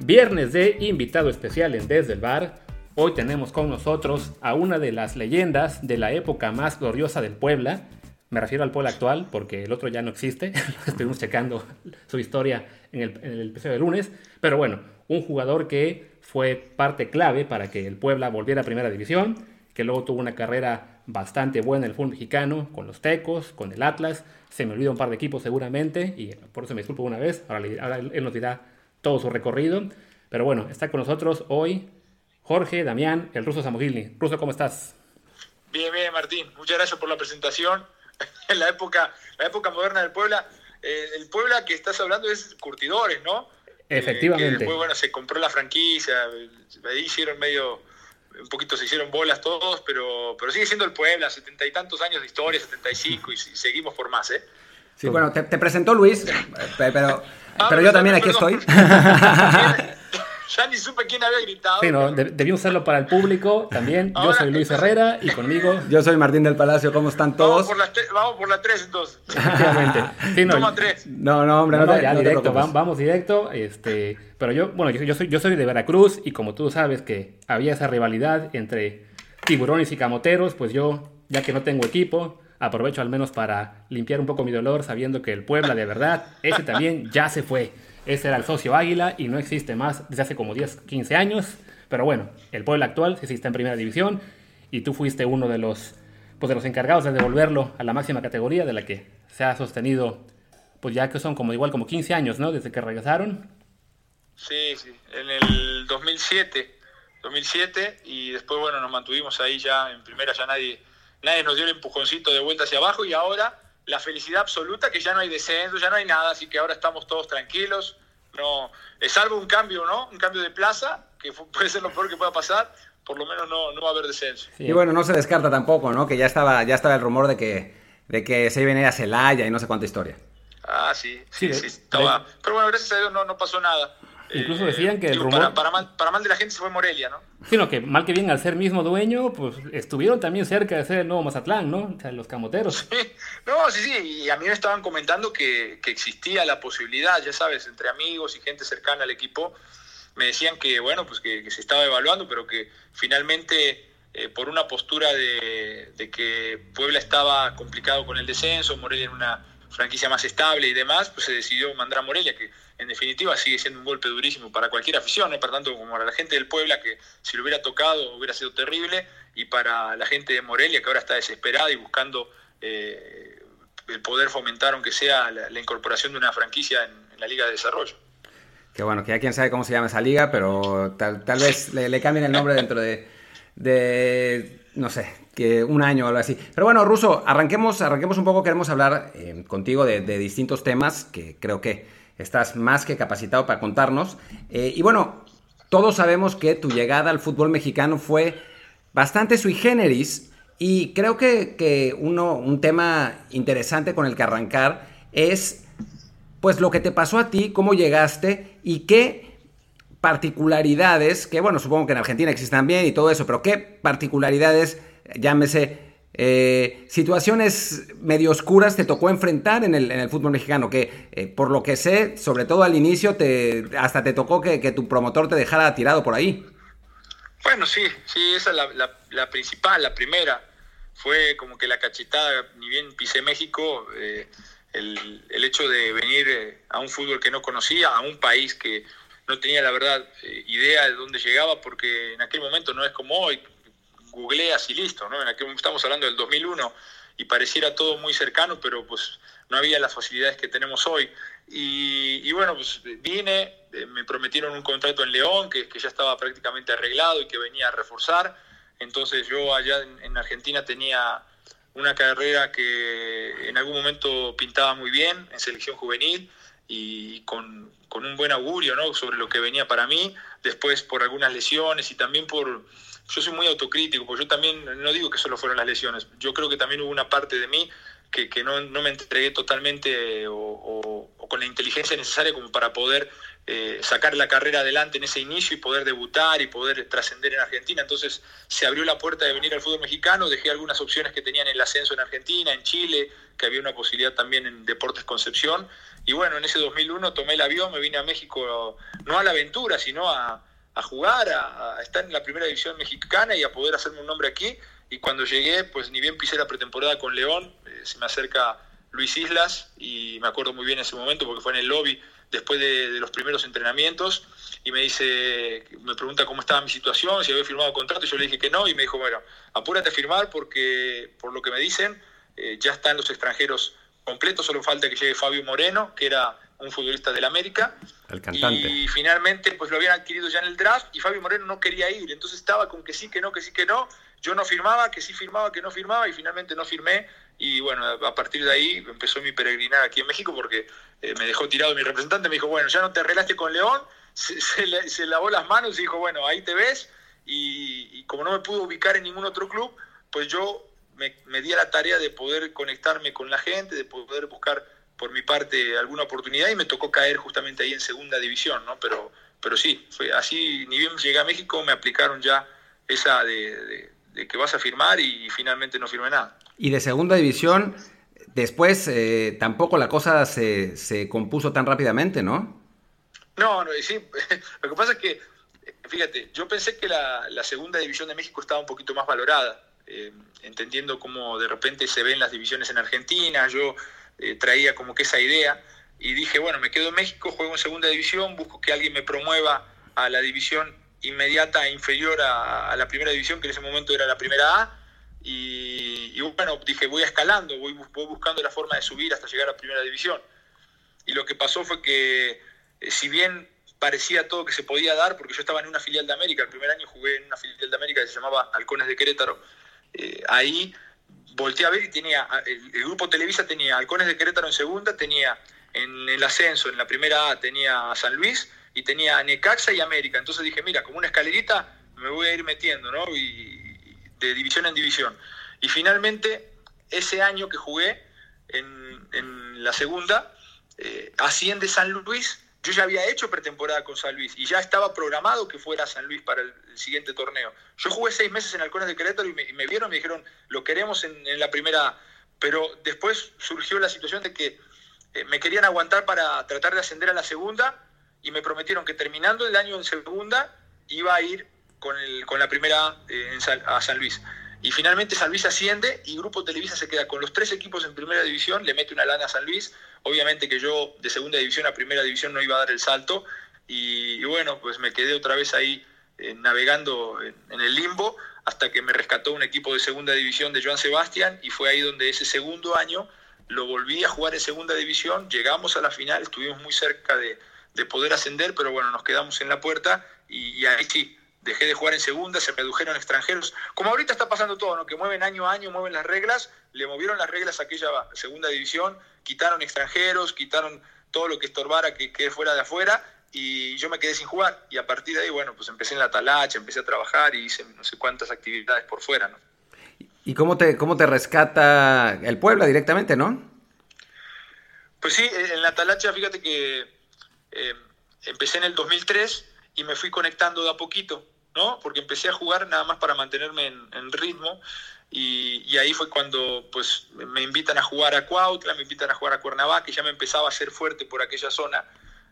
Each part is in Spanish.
Viernes de invitado especial en Desde el Bar. Hoy tenemos con nosotros a una de las leyendas de la época más gloriosa del Puebla. Me refiero al Puebla actual porque el otro ya no existe. Estuvimos checando su historia en el, en el episodio de lunes. Pero bueno, un jugador que fue parte clave para que el Puebla volviera a Primera División, que luego tuvo una carrera bastante buena en el fútbol mexicano, con los Tecos, con el Atlas. Se me olvida un par de equipos seguramente y por eso me disculpo una vez. Ahora, ahora él nos dirá todo su recorrido. Pero bueno, está con nosotros hoy Jorge Damián, el ruso Samogilny. Ruso, ¿cómo estás? Bien, bien, Martín. Muchas gracias por la presentación. en la época, la época moderna del Puebla, eh, el Puebla que estás hablando es Curtidores, ¿no? Efectivamente. Eh, después, bueno, se compró la franquicia, ahí hicieron medio, un poquito se hicieron bolas todos, pero, pero sigue siendo el Puebla, setenta y tantos años de historia, setenta y cinco, y seguimos por más, ¿eh? Sí, bueno, te, te presentó Luis, pero pero yo también aquí estoy. Ya ni supe quién había gritado. Sí, no, debí usarlo para el público también. yo soy Luis Herrera y conmigo. Yo soy Martín del Palacio, ¿cómo están todos? Vamos por la 3 entonces. Efectivamente. no, Toma 3. No, no, hombre, no, no, ya directo, vamos, directo. Este, pero yo, bueno, yo, soy, yo soy de Veracruz y como tú sabes que había esa rivalidad entre tiburones y camoteros, pues yo, ya que no tengo equipo, aprovecho al menos para limpiar un poco mi dolor sabiendo que el Puebla de verdad, ese también ya se fue. Ese era el socio Águila y no existe más desde hace como 10, 15 años. Pero bueno, el Puebla actual sí en primera división y tú fuiste uno de los, pues de los encargados de devolverlo a la máxima categoría de la que se ha sostenido, pues ya que son como igual como 15 años, ¿no? Desde que regresaron. Sí, sí, en el 2007, 2007 y después, bueno, nos mantuvimos ahí ya en primera, ya nadie nadie nos dio el empujoncito de vuelta hacia abajo y ahora la felicidad absoluta que ya no hay descenso, ya no hay nada, así que ahora estamos todos tranquilos. No, es salvo un cambio, ¿no? Un cambio de plaza, que puede ser lo peor que pueda pasar, por lo menos no, no va a haber descenso. Y bueno, no se descarta tampoco, ¿no? Que ya estaba, ya estaba el rumor de que, de que se iba a venir a Celaya y no sé cuánta historia. Ah, sí, sí, sí, estaba. Pero bueno, gracias a Dios no, no pasó nada. Incluso decían que el rumor... Para, mal, de la gente se fue Morelia, ¿no? Sino que mal que bien al ser mismo dueño, pues estuvieron también cerca de ser el nuevo Mazatlán, ¿no? O sea, los camoteros. No, sí, sí, y a mí me estaban comentando que, existía la posibilidad, ya sabes, entre amigos y gente cercana al equipo, me decían que, bueno, pues que, se estaba evaluando, pero que finalmente eh, por una postura de, de que Puebla estaba complicado con el descenso, Morelia en una franquicia más estable y demás, pues se decidió mandar a Morelia, que en definitiva sigue siendo un golpe durísimo para cualquier afición, ¿eh? para tanto como para la gente del Puebla, que si lo hubiera tocado hubiera sido terrible, y para la gente de Morelia, que ahora está desesperada y buscando eh, el poder fomentar, aunque sea la, incorporación de una franquicia en, la Liga de Desarrollo. Que bueno, que ya quién sabe cómo se llama esa liga, pero tal, vez le, cambien el nombre dentro de, de, no sé, que un año o algo así. Pero bueno, Ruso, arranquemos, arranquemos un poco, queremos hablar eh, contigo de, de distintos temas que creo que estás más que capacitado para contarnos. Eh, y bueno, todos sabemos que tu llegada al fútbol mexicano fue bastante sui generis y creo que, uno, un tema interesante con el que arrancar es pues lo que te pasó a ti, cómo llegaste y qué particularidades, que bueno, supongo que en Argentina existen también y todo eso, pero qué particularidades, llámese eh, situaciones medio oscuras te tocó enfrentar en el, en el fútbol mexicano, que eh, por lo que sé, sobre todo al inicio, te, hasta te tocó que, tu promotor te dejara tirado por ahí. Bueno, sí, sí, esa es la, principal, la primera. Fue como que la cachetada, ni bien pisé México, eh, el, el, hecho de venir a un fútbol que no conocía, a un país que no tenía la verdad idea de dónde llegaba, porque en aquel momento no es como hoy, googleas y listo, ¿no? En aquel, estamos hablando del 2001 y pareciera todo muy cercano, pero pues no había las facilidades que tenemos hoy. Y, bueno, pues vine, eh, me prometieron un contrato en León que, que, ya estaba prácticamente arreglado y que venía a reforzar. Entonces yo allá en, Argentina tenía una carrera que en algún momento pintaba muy bien en selección juvenil y con, con un buen augurio ¿no? sobre lo que venía para mí. Después por algunas lesiones y también por yo soy muy autocrítico, porque yo también, no digo que solo fueron las lesiones, yo creo que también hubo una parte de mí que, no, me entregué totalmente o, con la inteligencia necesaria como para poder eh, sacar la carrera adelante en ese inicio y poder debutar y poder trascender en Argentina. Entonces se abrió la puerta de venir al fútbol mexicano, dejé algunas opciones que tenían el ascenso en Argentina, en Chile, que había una posibilidad también en Deportes Concepción. Y bueno, en ese 2001 tomé el avión, me vine a México, no a la aventura, sino a, jugar, a, estar en la primera división mexicana y a poder hacerme un nombre aquí. Y cuando llegué, pues ni bien pisé la pretemporada con León, eh, se me acerca Luis Islas y me acuerdo muy bien ese momento porque fue en el lobby después de, los primeros entrenamientos y me dice, me pregunta cómo estaba mi situación, si había firmado contrato, y yo le dije que no y me dijo, bueno, apúrate a firmar porque por lo que me dicen eh, ya están los extranjeros completos, solo falta que llegue Fabio Moreno, que era un futbolista del América. El cantante. Y finalmente pues lo habían adquirido ya en el draft y Fabio Moreno no quería ir, entonces estaba con que sí, que no, que sí, que no. Yo no firmaba, que sí firmaba, que no firmaba y finalmente no firmé y bueno, a partir de ahí empezó mi peregrinar aquí en México porque eh, me dejó tirado mi representante, me dijo, bueno, ya no te arreglaste con León, se, lavó las manos y dijo, bueno, ahí te ves y, como no me pudo ubicar en ningún otro club, pues yo me, me di a la tarea de poder conectarme con la gente, de poder buscar por mi parte alguna oportunidad y me tocó caer justamente ahí en segunda división, ¿no? Pero, pero sí, fue así, ni bien llegué a México me aplicaron ya esa de que vas a firmar y finalmente no firmé nada. Y de segunda división, después eh, tampoco la cosa se, se, compuso tan rápidamente, ¿no? No, no, sí. Lo que pasa es que, fíjate, yo pensé que la, la segunda división de México estaba un poquito más valorada, eh, entendiendo cómo de repente se ven las divisiones en Argentina. Yo eh, traía como que esa idea y dije, bueno, me quedo en México, juego en segunda división, busco que alguien me promueva a la división inmediata e inferior a, la primera división, que en ese momento era la primera A y, bueno, dije, voy escalando, voy, buscando la forma de subir hasta llegar a primera división. Y lo que pasó fue que, eh, si bien parecía todo que se podía dar, porque yo estaba en una filial de América, el primer año jugué en una filial de América que se llamaba Halcones de Querétaro, eh, ahí volteé a ver y tenía, el, grupo Televisa tenía Halcones de Querétaro en segunda, tenía en el ascenso, en la primera A, tenía a San Luis y tenía a Necaxa y América. Entonces dije, mira, como una escalerita me voy a ir metiendo, ¿no? Y, de división en división. Y finalmente, ese año que jugué en, en la segunda, eh, asciende San Luis. Yo ya había hecho pretemporada con San Luis y ya estaba programado que fuera San Luis para el, siguiente torneo. Yo jugué seis meses en Halcones de Querétaro y me, vieron, me dijeron, lo queremos en, en, la primera. Pero después surgió la situación de que eh, me querían aguantar para tratar de ascender a la segunda y me prometieron que terminando el año en segunda iba a ir con, el, con la primera eh, a San Luis. Y finalmente San Luis asciende y Grupo Televisa se queda con los tres equipos en primera división, le mete una lana a San Luis. Obviamente que yo de segunda división a primera división no iba a dar el salto. Y, bueno, pues me quedé otra vez ahí eh, navegando en, el limbo hasta que me rescató un equipo de segunda división de Joan Sebastián y fue ahí donde ese segundo año lo volví a jugar en segunda división. Llegamos a la final, estuvimos muy cerca de, de poder ascender, pero bueno, nos quedamos en la puerta y ahí sí, dejé de jugar en segunda, se redujeron extranjeros, como ahorita está pasando todo, ¿no? que mueven año a año, mueven las reglas, le movieron las reglas a aquella segunda división, quitaron extranjeros, quitaron todo lo que estorbara que quede fuera de afuera, y yo me quedé sin jugar, y a partir de ahí, bueno, pues empecé en la talacha, empecé a trabajar y hice no sé cuántas actividades por fuera, ¿no? ¿Y cómo te, cómo te rescata el Puebla directamente, no? Pues sí, en la talacha, fíjate que eh, empecé en el 2003 y me fui conectando de a poquito, Porque empecé a jugar nada más para mantenerme en, ritmo y, ahí fue cuando pues me invitan a jugar a Cuautla, me invitan a jugar a Cuernavaca y ya me empezaba a ser fuerte por aquella zona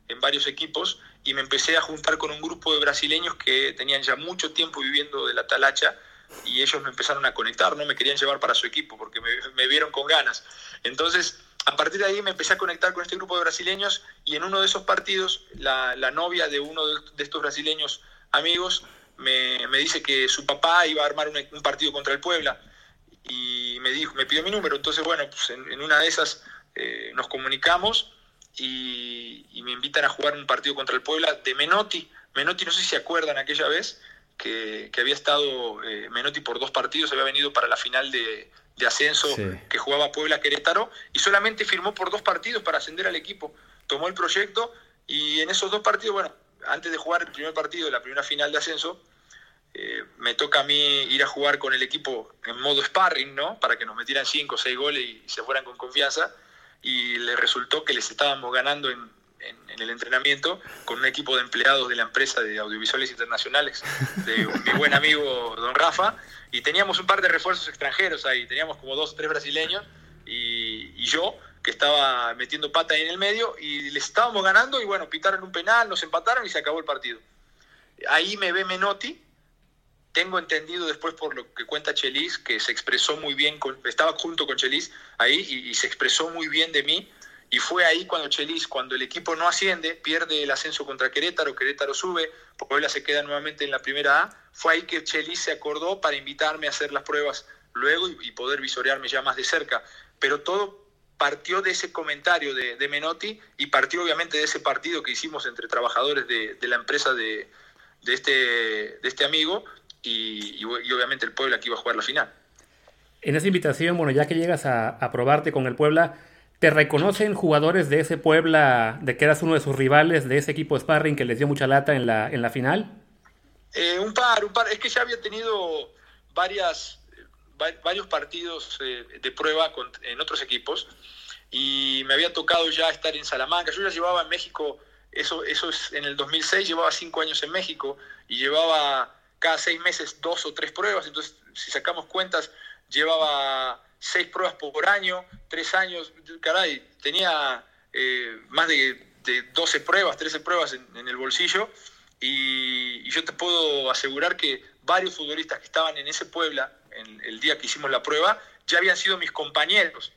en varios equipos y me empecé a juntar con un grupo de brasileños que tenían ya mucho tiempo viviendo de la talacha y ellos me empezaron a conectar, no me querían llevar para su equipo porque me vieron con ganas. Entonces a partir de ahí me empecé a conectar con este grupo de brasileños y en uno de esos partidos la, novia de uno de estos brasileños amigos me, dice que su papá iba a armar un, partido contra el Puebla y me dijo, me pidió mi número. Entonces, bueno, pues en, una de esas eh, nos comunicamos y, me invitan a jugar un partido contra el Puebla de Menotti. Menotti, no sé si se acuerdan aquella vez que, había estado eh, Menotti por dos partidos, había venido para la final de, de ascenso que jugaba Puebla Querétaro y solamente firmó por dos partidos para ascender al equipo. Tomó el proyecto y en esos dos partidos, bueno, antes de jugar el primer partido de la primera final de ascenso, eh, me toca a mí ir a jugar con el equipo en modo sparring, ¿no? Para que nos metieran 5 o 6 goles y se fueran con confianza. Y le resultó que les estábamos ganando en, el entrenamiento con un equipo de empleados de la empresa de audiovisuales internacionales, de mi buen amigo don Rafa. Y teníamos un par de refuerzos extranjeros ahí. Teníamos como dos o tres brasileños y, y yo que estaba metiendo pata ahí en el medio y les estábamos ganando y bueno, pitaron un penal, nos empataron y se acabó el partido. Ahí me ve Menotti, tengo entendido después por lo que cuenta Chelis, que se expresó muy bien, estaba junto con Chelis ahí y, se expresó muy bien de mí. Y fue ahí cuando Chelis, cuando el equipo no asciende, pierde el ascenso contra Querétaro, Querétaro sube, Puebla se queda nuevamente en la primera A, fue ahí que Chelis se acordó para invitarme a hacer las pruebas luego y, poder visorearme ya más de cerca. Pero todo partió de ese comentario de, Menotti y partió obviamente de ese partido que hicimos entre trabajadores de, la empresa de, de, este, de este amigo y, obviamente el Puebla que iba a jugar la final. En esa invitación, bueno, ya que llegas a, probarte con el Puebla, ¿te reconocen jugadores de ese Puebla, de que eras uno de sus rivales, de ese equipo Sparring que les dio mucha lata en la, en la final? Eh, un par, un par. Es que ya había tenido varias, varios partidos eh, de prueba en otros equipos y me había tocado ya estar en Salamanca. Yo ya llevaba en México, eso, eso es en el 2006, llevaba cinco años en México y llevaba cada seis meses dos o tres pruebas, entonces si sacamos cuentas, llevaba seis pruebas por año, tres años, caray, tenía eh, más de, de, 12 pruebas, 13 pruebas en, el bolsillo, y, yo te puedo asegurar que varios futbolistas que estaban en ese Puebla, el día que hicimos la prueba, ya habían sido mis compañeros.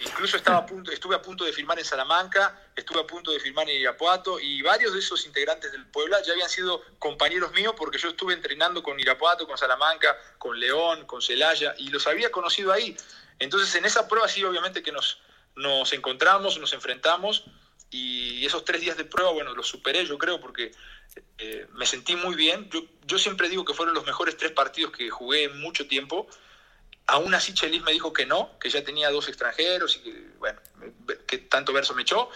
Incluso estaba a punto, estuve a punto de firmar en Salamanca, estuve a punto de firmar en Irapuato y varios de esos integrantes del Puebla ya habían sido compañeros míos porque yo estuve entrenando con Irapuato, con Salamanca, con León, con Celaya y los había conocido ahí. Entonces en esa prueba sí obviamente que nos, nos encontramos, nos enfrentamos y esos tres días de prueba, bueno, los superé yo creo porque eh, me sentí muy bien. Yo, yo siempre digo que fueron los mejores tres partidos que jugué en mucho tiempo Aún así Chelis me dijo que no, que ya tenía dos extranjeros y que, bueno, que tanto verso me echó.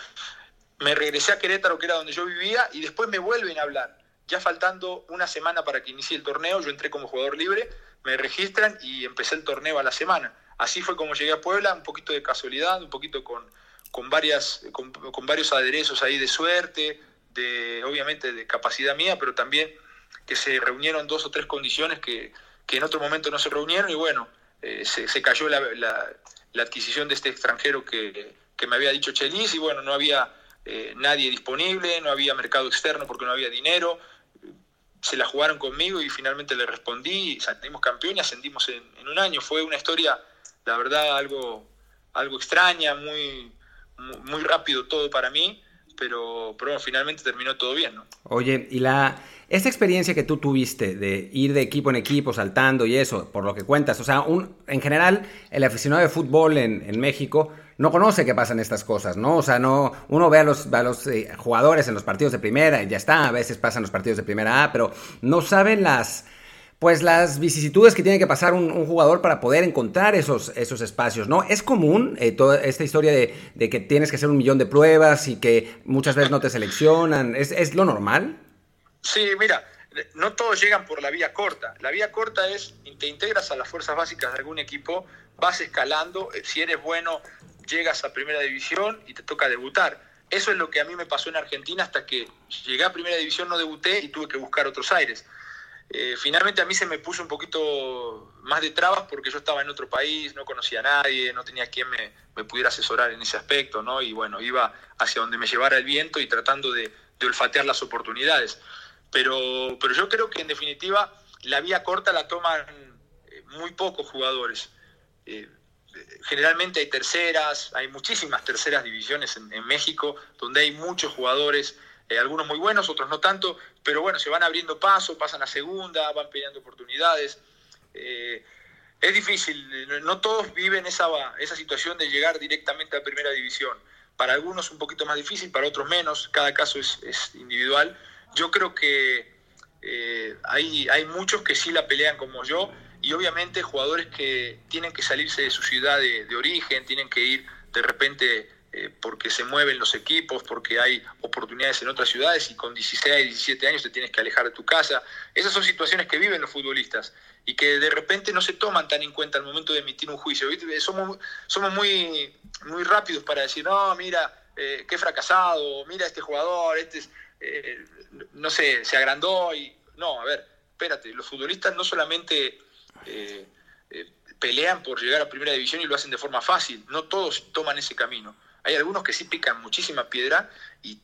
Me regresé a Querétaro, que era donde yo vivía, y después me vuelven a hablar. Ya faltando una semana para que inicie el torneo, yo entré como jugador libre, me registran y empecé el torneo a la semana. Así fue como llegué a Puebla, un poquito de casualidad, un poquito con, con, varias, con, varios aderezos ahí de suerte, de, obviamente de capacidad mía, pero también que se reunieron dos o tres condiciones que, que en otro momento no se reunieron y bueno, eh, se, cayó la, adquisición de este extranjero que, me había dicho Chelis y bueno, no había eh, nadie disponible, no había mercado externo porque no había dinero. Se la jugaron conmigo y finalmente le respondí, salimos campeón y ascendimos en, en, un año. Fue una historia, la verdad, algo, algo extraña, muy, muy rápido todo para mí, pero, pero finalmente terminó todo bien. ¿no? Oye, y la esta experiencia que tú tuviste de ir de equipo en equipo saltando y eso, por lo que cuentas, o sea, un, en general el aficionado de fútbol en, México no conoce que pasan estas cosas, ¿no? O sea, no, uno ve a los, los eh, jugadores en los partidos de primera y ya está, a veces pasan los partidos de primera A, pero no saben las, pues las vicisitudes que tiene que pasar un, jugador para poder encontrar esos, esos espacios, ¿no? Es común eh, toda esta historia de, que tienes que hacer un millón de pruebas y que muchas veces no te seleccionan, ¿es, es lo normal? Sí, mira, no todos llegan por la vía corta. La vía corta es, te integras a las fuerzas básicas de algún equipo, vas escalando, eh, si eres bueno, llegas a primera división y te toca debutar. Eso es lo que a mí me pasó en Argentina hasta que llegué a primera división, no debuté y tuve que buscar otros aires. Eh, finalmente a mí se me puso un poquito más de trabas porque yo estaba en otro país, no conocía a nadie, no tenía quien me, me pudiera asesorar en ese aspecto, ¿no? Y bueno, iba hacia donde me llevara el viento y tratando de, olfatear las oportunidades. Pero, pero yo creo que en definitiva la vía corta la toman eh, muy pocos jugadores. Eh, generalmente hay terceras, hay muchísimas terceras divisiones en, México, donde hay muchos jugadores, eh, algunos muy buenos, otros no tanto, pero bueno, se van abriendo paso, pasan a segunda, van pidiendo oportunidades. es difícil, no todos viven esa, esa situación de llegar directamente a primera división. Para algunos un poquito más difícil, para otros menos, cada caso es, es individual yo creo que eh, hay, hay muchos que sí la pelean como yo y obviamente jugadores que tienen que salirse de su ciudad de, origen, tienen que ir de repente eh, porque se mueven los equipos, porque hay oportunidades en otras ciudades y con 16, 17 años te tienes que alejar de tu casa. Esas son situaciones que viven los futbolistas y que de repente no se toman tan en cuenta al momento de emitir un juicio. Somos, muy rápidos para decir, no, mira, eh, qué fracasado, mira este jugador, este eh, no sé, se agrandó y... No, a ver, espérate, los futbolistas no solamente pelean por llegar a primera división y lo hacen de forma fácil, no todos toman ese camino hay algunos que sí pican muchísima piedra y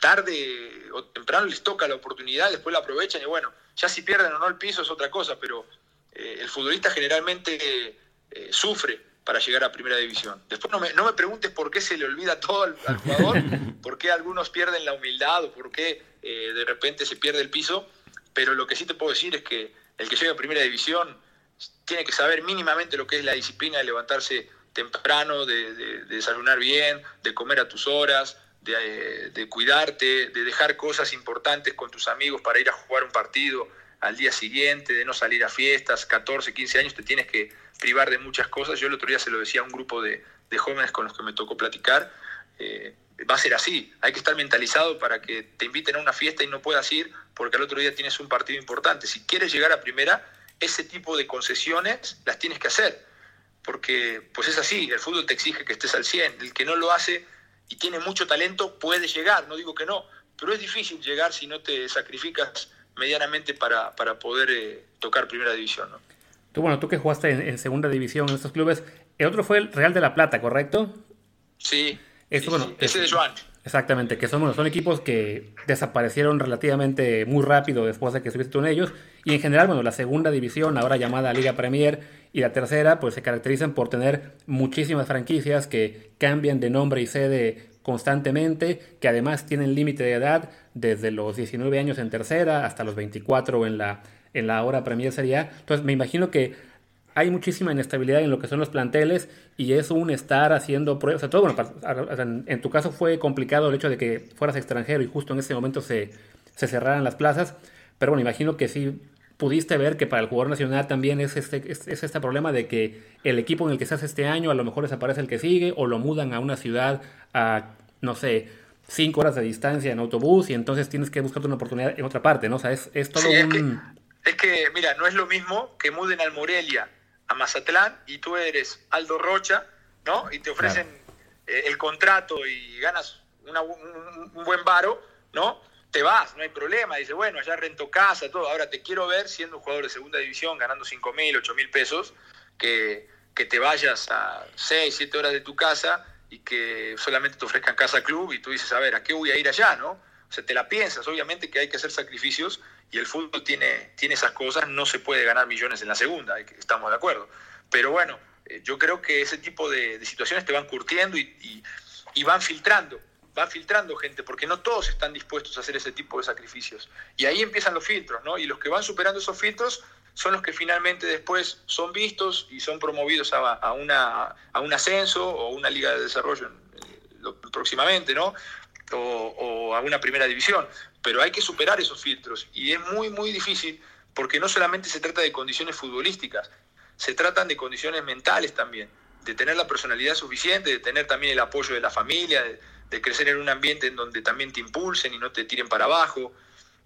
tarde o temprano les toca la oportunidad, después la aprovechan y bueno, ya si pierden o no el piso es otra cosa, pero eh, el futbolista generalmente eh, sufre para llegar a primera división. Después no me, no me, preguntes por qué se le olvida todo al, jugador, por qué algunos pierden la humildad o por qué eh, de repente se pierde el piso, pero lo que sí te puedo decir es que el que llega a primera división tiene que saber mínimamente lo que es la disciplina de levantarse temprano, de, desayunar bien, de comer a tus horas, de, de, cuidarte, de dejar cosas importantes con tus amigos para ir a jugar un partido al día siguiente, de no salir a fiestas, 14, 15 años te tienes que privar de muchas cosas. Yo el otro día se lo decía a un grupo de, jóvenes con los que me tocó platicar, eh, va a ser así, hay que estar mentalizado para que te inviten a una fiesta y no puedas ir porque al otro día tienes un partido importante. Si quieres llegar a primera, ese tipo de concesiones las tienes que hacer porque pues es así, el fútbol te exige que estés al 100, el que no lo hace y tiene mucho talento puede llegar, no digo que no, pero es difícil llegar si no te sacrificas medianamente para, para poder eh, tocar primera división. ¿no? Tú, bueno, tú que jugaste en, segunda división en estos clubes, el otro fue el Real de la Plata, ¿correcto? Sí, bueno, ese de Joan. Exactamente, que son, son equipos que desaparecieron relativamente muy rápido después de que estuviste tú en ellos. Y en general, bueno, la segunda división, ahora llamada Liga Premier, y la tercera, pues se caracterizan por tener muchísimas franquicias que cambian de nombre y sede constantemente, que además tienen límite de edad desde los 19 años en tercera hasta los 24 en la, en la hora Premier Serie. Entonces me imagino que hay muchísima inestabilidad en lo que son los planteles y es un estar haciendo pruebas. O sea, todo, bueno, en tu caso fue complicado el hecho de que fueras extranjero y justo en ese momento se, se cerraran las plazas, pero bueno, imagino que sí pudiste ver que para el jugador nacional también es este, es, este problema de que el equipo en el que estás este año a lo mejor desaparece el que sigue o lo mudan a una ciudad a, no sé, cinco horas de distancia en autobús y entonces tienes que buscarte una oportunidad en otra parte, ¿no? O sea, es, todo un... Es que, mira, no es lo mismo que muden al Morelia a Mazatlán y tú eres Aldo Rocha, ¿no? Y te ofrecen eh, el contrato y ganas un, un, buen varo, ¿no? Te vas, no hay problema. Dice, bueno, allá rento casa, todo. Ahora te quiero ver siendo un jugador de segunda división, ganando 5 mil, 8 mil pesos, que, que te vayas a 6, 7 horas de tu casa y que solamente te ofrezcan casa club y tú dices, a ver, ¿a qué voy a ir allá, no? O sea, te la piensas. Obviamente que hay que hacer sacrificios y el fútbol tiene, tiene esas cosas. No se puede ganar millones en la segunda, estamos de acuerdo. Pero bueno, eh, yo creo que ese tipo de, situaciones te van curtiendo y, y van filtrando va filtrando gente, porque no todos están dispuestos a hacer ese tipo de sacrificios. Y ahí empiezan los filtros, ¿no? Y los que van superando esos filtros son los que finalmente después son vistos y son promovidos a, una, a un ascenso o una liga de desarrollo eh, próximamente, ¿no? O, a una primera división. Pero hay que superar esos filtros y es muy, muy difícil porque no solamente se trata de condiciones futbolísticas, se tratan de condiciones mentales también, de tener la personalidad suficiente, de tener también el apoyo de la familia, de, de crecer en un ambiente en donde también te impulsen y no te tiren para abajo.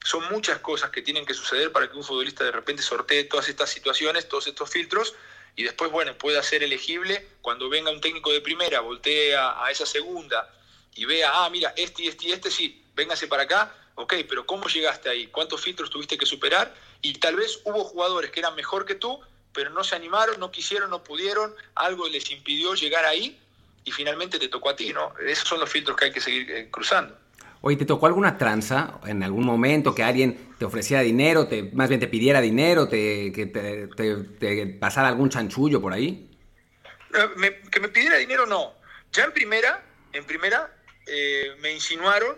Son muchas cosas que tienen que suceder para que un futbolista de repente sortee todas estas situaciones, todos estos filtros, y después, bueno, pueda ser elegible cuando venga un técnico de primera, voltee a, esa segunda y vea, ah, mira, este y este y este, sí, véngase para acá, ok, pero ¿cómo llegaste ahí? ¿Cuántos filtros tuviste que superar? Y tal vez hubo jugadores que eran mejor que tú, pero no se animaron, no quisieron, no pudieron, algo les impidió llegar ahí y finalmente te tocó a ti, ¿no? Esos son los filtros que hay que seguir eh, cruzando. Oye, ¿te tocó alguna tranza en algún momento que alguien te ofreciera dinero, te, más bien te pidiera dinero, te, que te, pasara algún chanchullo por ahí? Eh, que me pidiera dinero no. Ya en primera, en primera eh, me insinuaron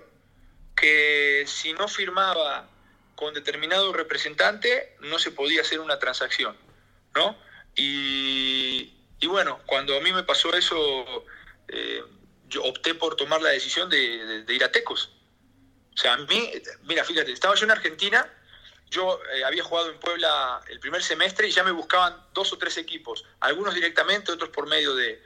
que si no firmaba con determinado representante no se podía hacer una transacción, ¿no? Y, y bueno, cuando a mí me pasó eso, eh, yo opté por tomar la decisión de, ir a Tecos. O sea, a mí, mira, fíjate, estaba yo en Argentina, yo eh, había jugado en Puebla el primer semestre y ya me buscaban dos o tres equipos, algunos directamente, otros por medio de,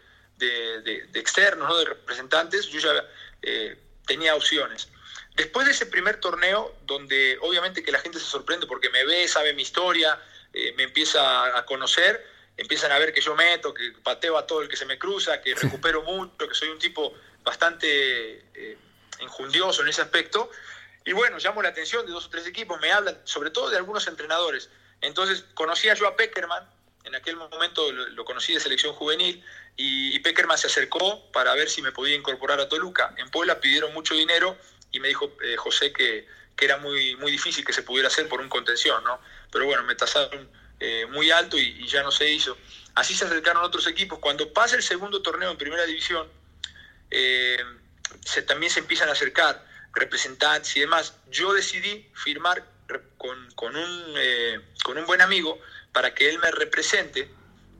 externos, ¿no? de representantes, yo ya eh, tenía opciones. Después de ese primer torneo, donde obviamente que la gente se sorprende porque me ve, sabe mi historia, me empieza a conocer, empiezan a ver que yo meto, que pateo a todo el que se me cruza, que recupero mucho, que soy un tipo bastante eh, injundioso en ese aspecto. Y bueno, llamo la atención de dos o tres equipos, me hablan sobre todo de algunos entrenadores. Entonces conocía yo a Peckerman, en aquel momento lo, conocí de selección juvenil, y, Peckerman se acercó para ver si me podía incorporar a Toluca. En Puebla pidieron mucho dinero y me dijo eh, José que, que, era muy, muy difícil que se pudiera hacer por un contención, ¿no? Pero bueno, me tasaron eh, muy alto y, ya no se hizo. Así se acercaron otros equipos. Cuando pasa el segundo torneo en primera división, eh, también se empiezan a acercar representantes y demás. Yo decidí firmar con, un, eh, con un buen amigo para que él me represente,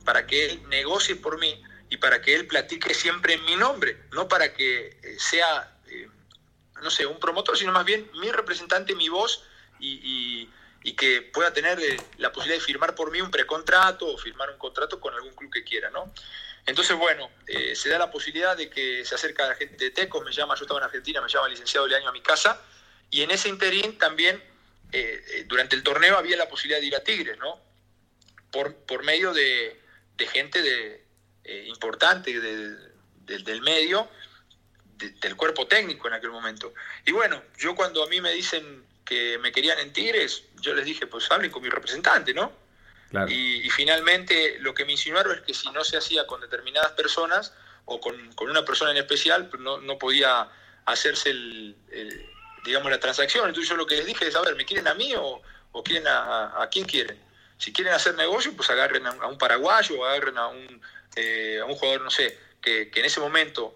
para que él negocie por mí y para que él platique siempre en mi nombre, no para que sea, no sé, un promotor, sino más bien mi representante, mi voz y que pueda tener eh, la posibilidad de firmar por mí un precontrato o firmar un contrato con algún club que quiera, ¿no? Entonces, bueno, eh, se da la posibilidad de que se acerca la gente de Tecos, me llama, yo estaba en Argentina, me llama el licenciado de año a mi casa, y en ese interín también, eh, durante el torneo había la posibilidad de ir a Tigres, ¿no? Por, por medio de, gente de, importante del medio, del cuerpo técnico en aquel momento. Y bueno, yo cuando a mí me dicen que me querían en Tigres, yo les dije, pues hablen con mi representante, ¿no? Y, finalmente lo que me insinuaron es que si no se hacía con determinadas personas o con, una persona en especial, pues no, no podía hacerse el, digamos, la transacción. Entonces yo lo que les dije es, a ver, ¿me quieren a mí o, o quieren a, a, quién quieren? Si quieren hacer negocio, pues agarren a, un paraguayo o agarren a un, eh, a un jugador, no sé, que, que en ese momento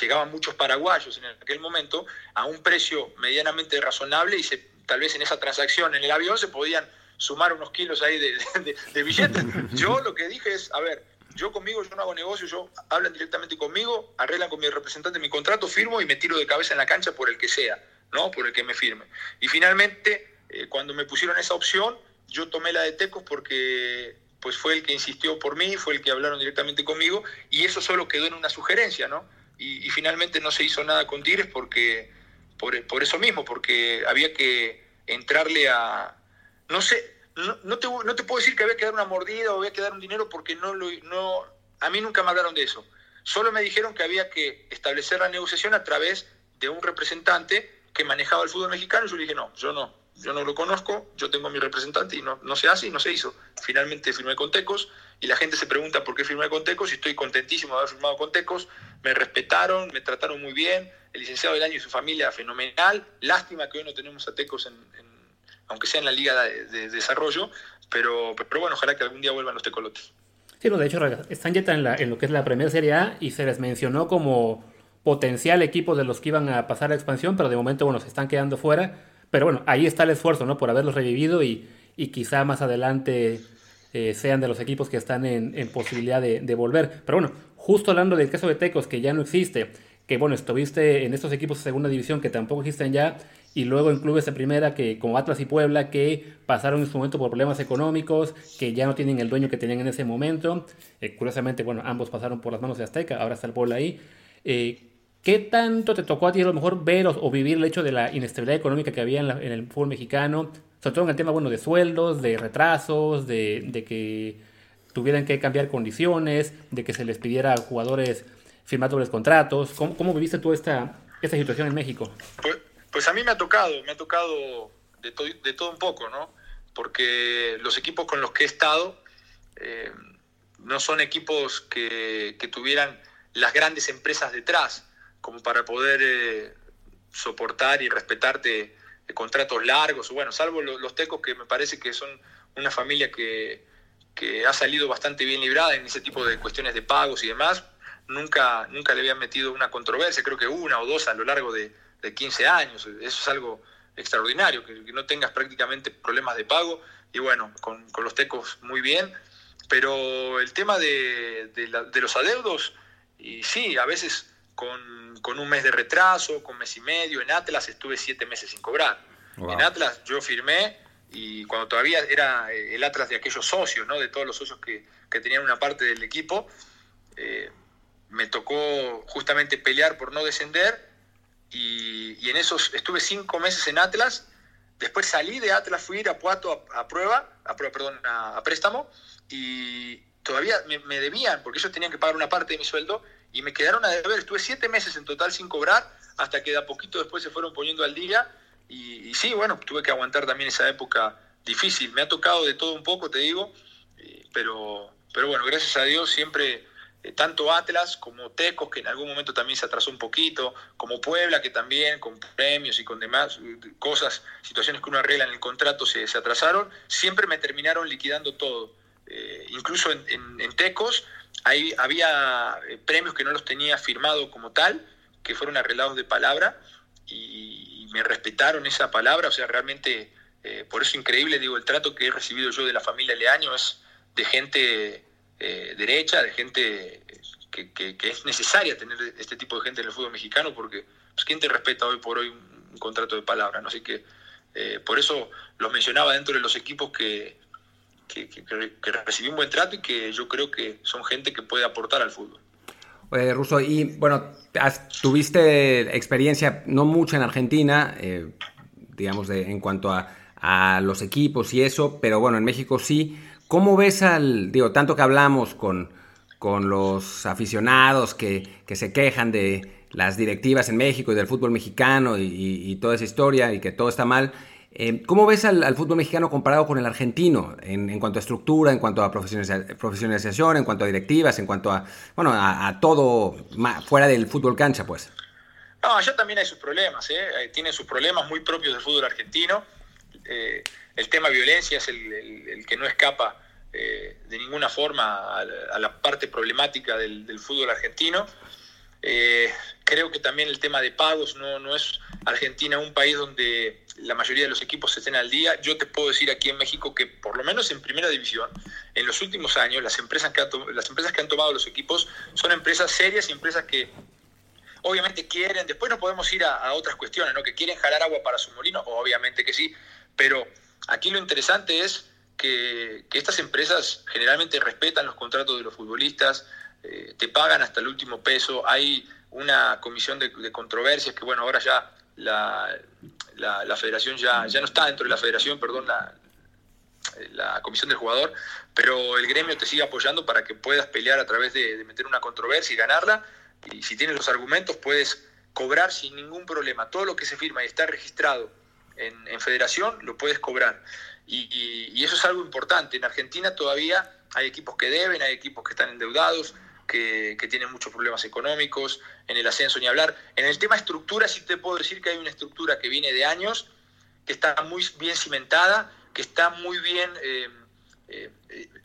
llegaban muchos paraguayos en aquel momento a un precio medianamente razonable y se, tal vez en esa transacción en el avión se podían sumar unos kilos ahí de, billetes. Yo lo que dije es, a ver, yo conmigo, yo no hago negocio, yo hablan directamente conmigo, arreglan con mi representante mi contrato, firmo y me tiro de cabeza en la cancha por el que sea, ¿no? Por el que me firme. Y finalmente, eh, cuando me pusieron esa opción, yo tomé la de Tecos porque pues fue el que insistió por mí, fue el que hablaron directamente conmigo y eso solo quedó en una sugerencia, ¿no? Y, finalmente no se hizo nada con Tigres porque, por, eso mismo, porque había que entrarle a, no sé, no, te, no, te, puedo decir que había que dar una mordida o había que dar un dinero porque no lo, no, a mí nunca me hablaron de eso. Solo me dijeron que había que establecer la negociación a través de un representante que manejaba el fútbol mexicano. Yo le dije, no, yo no, yo no lo conozco, yo tengo a mi representante y no, no se hace y no se hizo. Finalmente firmé con Tecos y la gente se pregunta por qué firmé con Tecos y estoy contentísimo de haber firmado con Tecos. Me respetaron, me trataron muy bien, el licenciado del año y su familia fenomenal. Lástima que hoy no tenemos a Tecos, en, aunque sea en la liga de, desarrollo, pero, pero bueno, ojalá que algún día vuelvan los tecolotes. Sí, de hecho están ya en, en lo que es la Primera Serie A y se les mencionó como potencial equipo de los que iban a pasar a expansión, pero de momento, bueno, se están quedando fuera pero bueno, ahí está el esfuerzo, ¿no? Por haberlos revivido y, quizá más adelante eh, sean de los equipos que están en, posibilidad de, volver. Pero bueno, justo hablando del caso de Tecos, que ya no existe, que bueno, estuviste en estos equipos de segunda división que tampoco existen ya, y luego en clubes de primera que como Atlas y Puebla que pasaron en su momento por problemas económicos, que ya no tienen el dueño que tenían en ese momento. Eh, curiosamente, bueno, ambos pasaron por las manos de Azteca, ahora está el Puebla ahí. Eh, ¿Qué tanto te tocó a ti a lo mejor ver o, vivir el hecho de la inestabilidad económica que había en, el fútbol mexicano? Sobre todo en el tema bueno, de sueldos, de retrasos, de, que tuvieran que cambiar condiciones, de que se les pidiera a jugadores firmar dobles contratos. ¿Cómo, viviste tú esta, esta situación en México? Pues, pues, a mí me ha tocado, me ha tocado de, de todo un poco, ¿no? Porque los equipos con los que he estado eh, no son equipos que, que tuvieran las grandes empresas detrás como para poder eh, soportar y respetarte contratos largos, bueno, salvo los, tecos que me parece que son una familia que, ha salido bastante bien librada en ese tipo de cuestiones de pagos y demás, nunca, nunca le habían metido una controversia, creo que una o dos a lo largo de, 15 años, eso es algo extraordinario, que, no tengas prácticamente problemas de pago, y bueno, con, los tecos muy bien, pero el tema de, de los adeudos, y sí, a veces con, con, un mes de retraso, con mes y medio. En Atlas estuve siete meses sin cobrar. En Atlas yo firmé y cuando todavía era eh, el Atlas de aquellos socios, ¿no? de todos los socios que, que tenían una parte del equipo, eh, me tocó justamente pelear por no descender y, en esos estuve cinco meses en Atlas. Después salí de Atlas, fui a ir a prueba, a prueba, perdón, a, préstamo y todavía me, debían porque ellos tenían que pagar una parte de mi sueldo y me quedaron a deber. Estuve siete meses en total sin cobrar hasta que de a poquito después se fueron poniendo al día y, sí, bueno, tuve que aguantar también esa época difícil. Me ha tocado de todo un poco, te digo, eh, pero, pero bueno, gracias a Dios siempre eh, tanto Atlas como Tecos, que en algún momento también se atrasó un poquito, como Puebla, que también con premios y con demás eh, cosas, situaciones que uno arregla en el contrato se, atrasaron, siempre me terminaron liquidando todo. Incluso en, Tecos ahí había premios que no los tenía firmado como tal, que fueron arreglados de palabra y, me respetaron esa palabra, o sea, realmente, por eso increíble, digo, el trato que he recibido yo de la familia Leaño es de gente eh, derecha, de gente que, es necesaria tener este tipo de gente en el fútbol mexicano, porque pues, ¿quién te respeta hoy por hoy un, contrato de palabra? Así que eh, por eso los mencionaba dentro de los equipos que, que, recibí un buen trato y que yo creo que son gente que puede aportar al fútbol. Oye, Russo, y bueno, tuviste experiencia no mucho en Argentina, eh, digamos, de, en cuanto a, a, los equipos y eso, pero bueno, en México sí. ¿Cómo ves al, digo, tanto que hablamos con, con los aficionados que, que, se quejan de las directivas en México y del fútbol mexicano y, toda esa historia y que todo está mal? Eh, ¿Cómo ves al, fútbol mexicano comparado con el argentino en, cuanto a estructura, en cuanto a profesionalización, en cuanto a directivas, en cuanto a, bueno, a, todo fuera del fútbol cancha, pues? No, allá también hay sus problemas, ¿eh? Tienen sus problemas muy propios del fútbol argentino. Eh, el tema violencia es el, que no escapa eh, de ninguna forma a, la parte problemática del, fútbol argentino. Eh, creo que también el tema de pagos no, no es Argentina un país donde la mayoría de los equipos estén al día. Yo te puedo decir aquí en México que por lo menos en primera división, en los últimos años, las empresas que, las empresas que han tomado los equipos son empresas serias y empresas que obviamente quieren, después no podemos ir a, a otras cuestiones, ¿no? que quieren jalar agua para su molino, obviamente que sí, pero Aquí lo interesante es que, estas empresas generalmente respetan los contratos de los futbolistas, eh, te pagan hasta el último peso, hay una comisión de, controversias que bueno, ahora ya la, la, federación ya, ya no está dentro de la federación, perdón, la, la comisión del jugador, pero el gremio te sigue apoyando para que puedas pelear a través de, meter una controversia y ganarla. Y si tienes los argumentos, puedes cobrar sin ningún problema. Todo lo que se firma y está registrado en, federación, lo puedes cobrar. Y, eso es algo importante. En Argentina todavía hay equipos que deben, hay equipos que están endeudados, que, tienen muchos problemas económicos, en el ascenso ni hablar. En el tema estructura sí te puedo decir que hay una estructura que viene de años, que está muy bien cimentada, que está muy bien, eh, eh,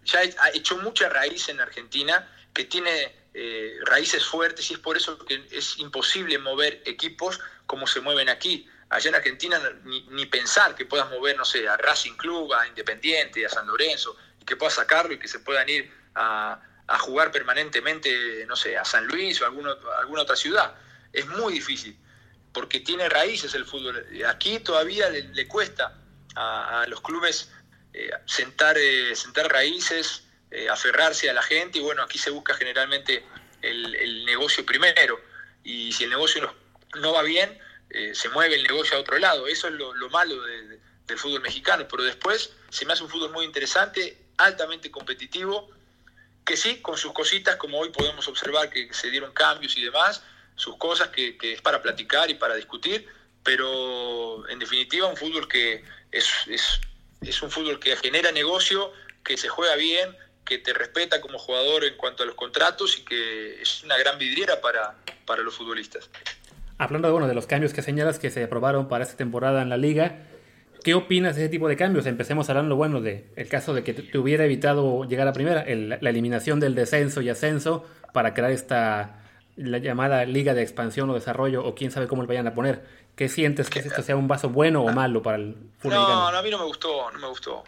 ya ha hecho mucha raíz en Argentina, que tiene eh, raíces fuertes y es por eso que es imposible mover equipos como se mueven aquí allá en Argentina ni, pensar que puedas mover, no sé, a Racing Club, a Independiente, a San Lorenzo, y que puedas sacarlo y que se puedan ir a, jugar permanentemente, no sé, a San Luis o a alguna, alguna otra ciudad. Es muy difícil, porque tiene raíces el fútbol. Aquí todavía le, cuesta a, los clubes eh, sentar, eh, sentar raíces, eh, aferrarse a la gente, y bueno, aquí se busca generalmente el, negocio primero, y si el negocio no, no va bien, eh, se mueve el negocio a otro lado. Eso es lo, malo del fútbol mexicano. Pero después se me hace un fútbol muy interesante, altamente competitivo, que sí, con sus cositas, como hoy podemos observar que se dieron cambios y demás, sus cosas que, es para platicar y para discutir, pero en definitiva un fútbol que es, es un fútbol que genera negocio, que se juega bien, que te respeta como jugador en cuanto a los contratos y que es una gran vidriera para, para los futbolistas. Hablando de, bueno, de los cambios que señalas que se aprobaron para esta temporada en la liga, ¿qué opinas de ese tipo de cambios? Empecemos hablando, bueno, de el caso de que te hubiera evitado llegar a primera, la eliminación del descenso y ascenso para crear esta la llamada liga de expansión o desarrollo, o quién sabe cómo le vayan a poner. ¿Qué sientes que esto sea un vaso bueno o malo para el fútbol? No, no, a mí no me gustó, no me gustó.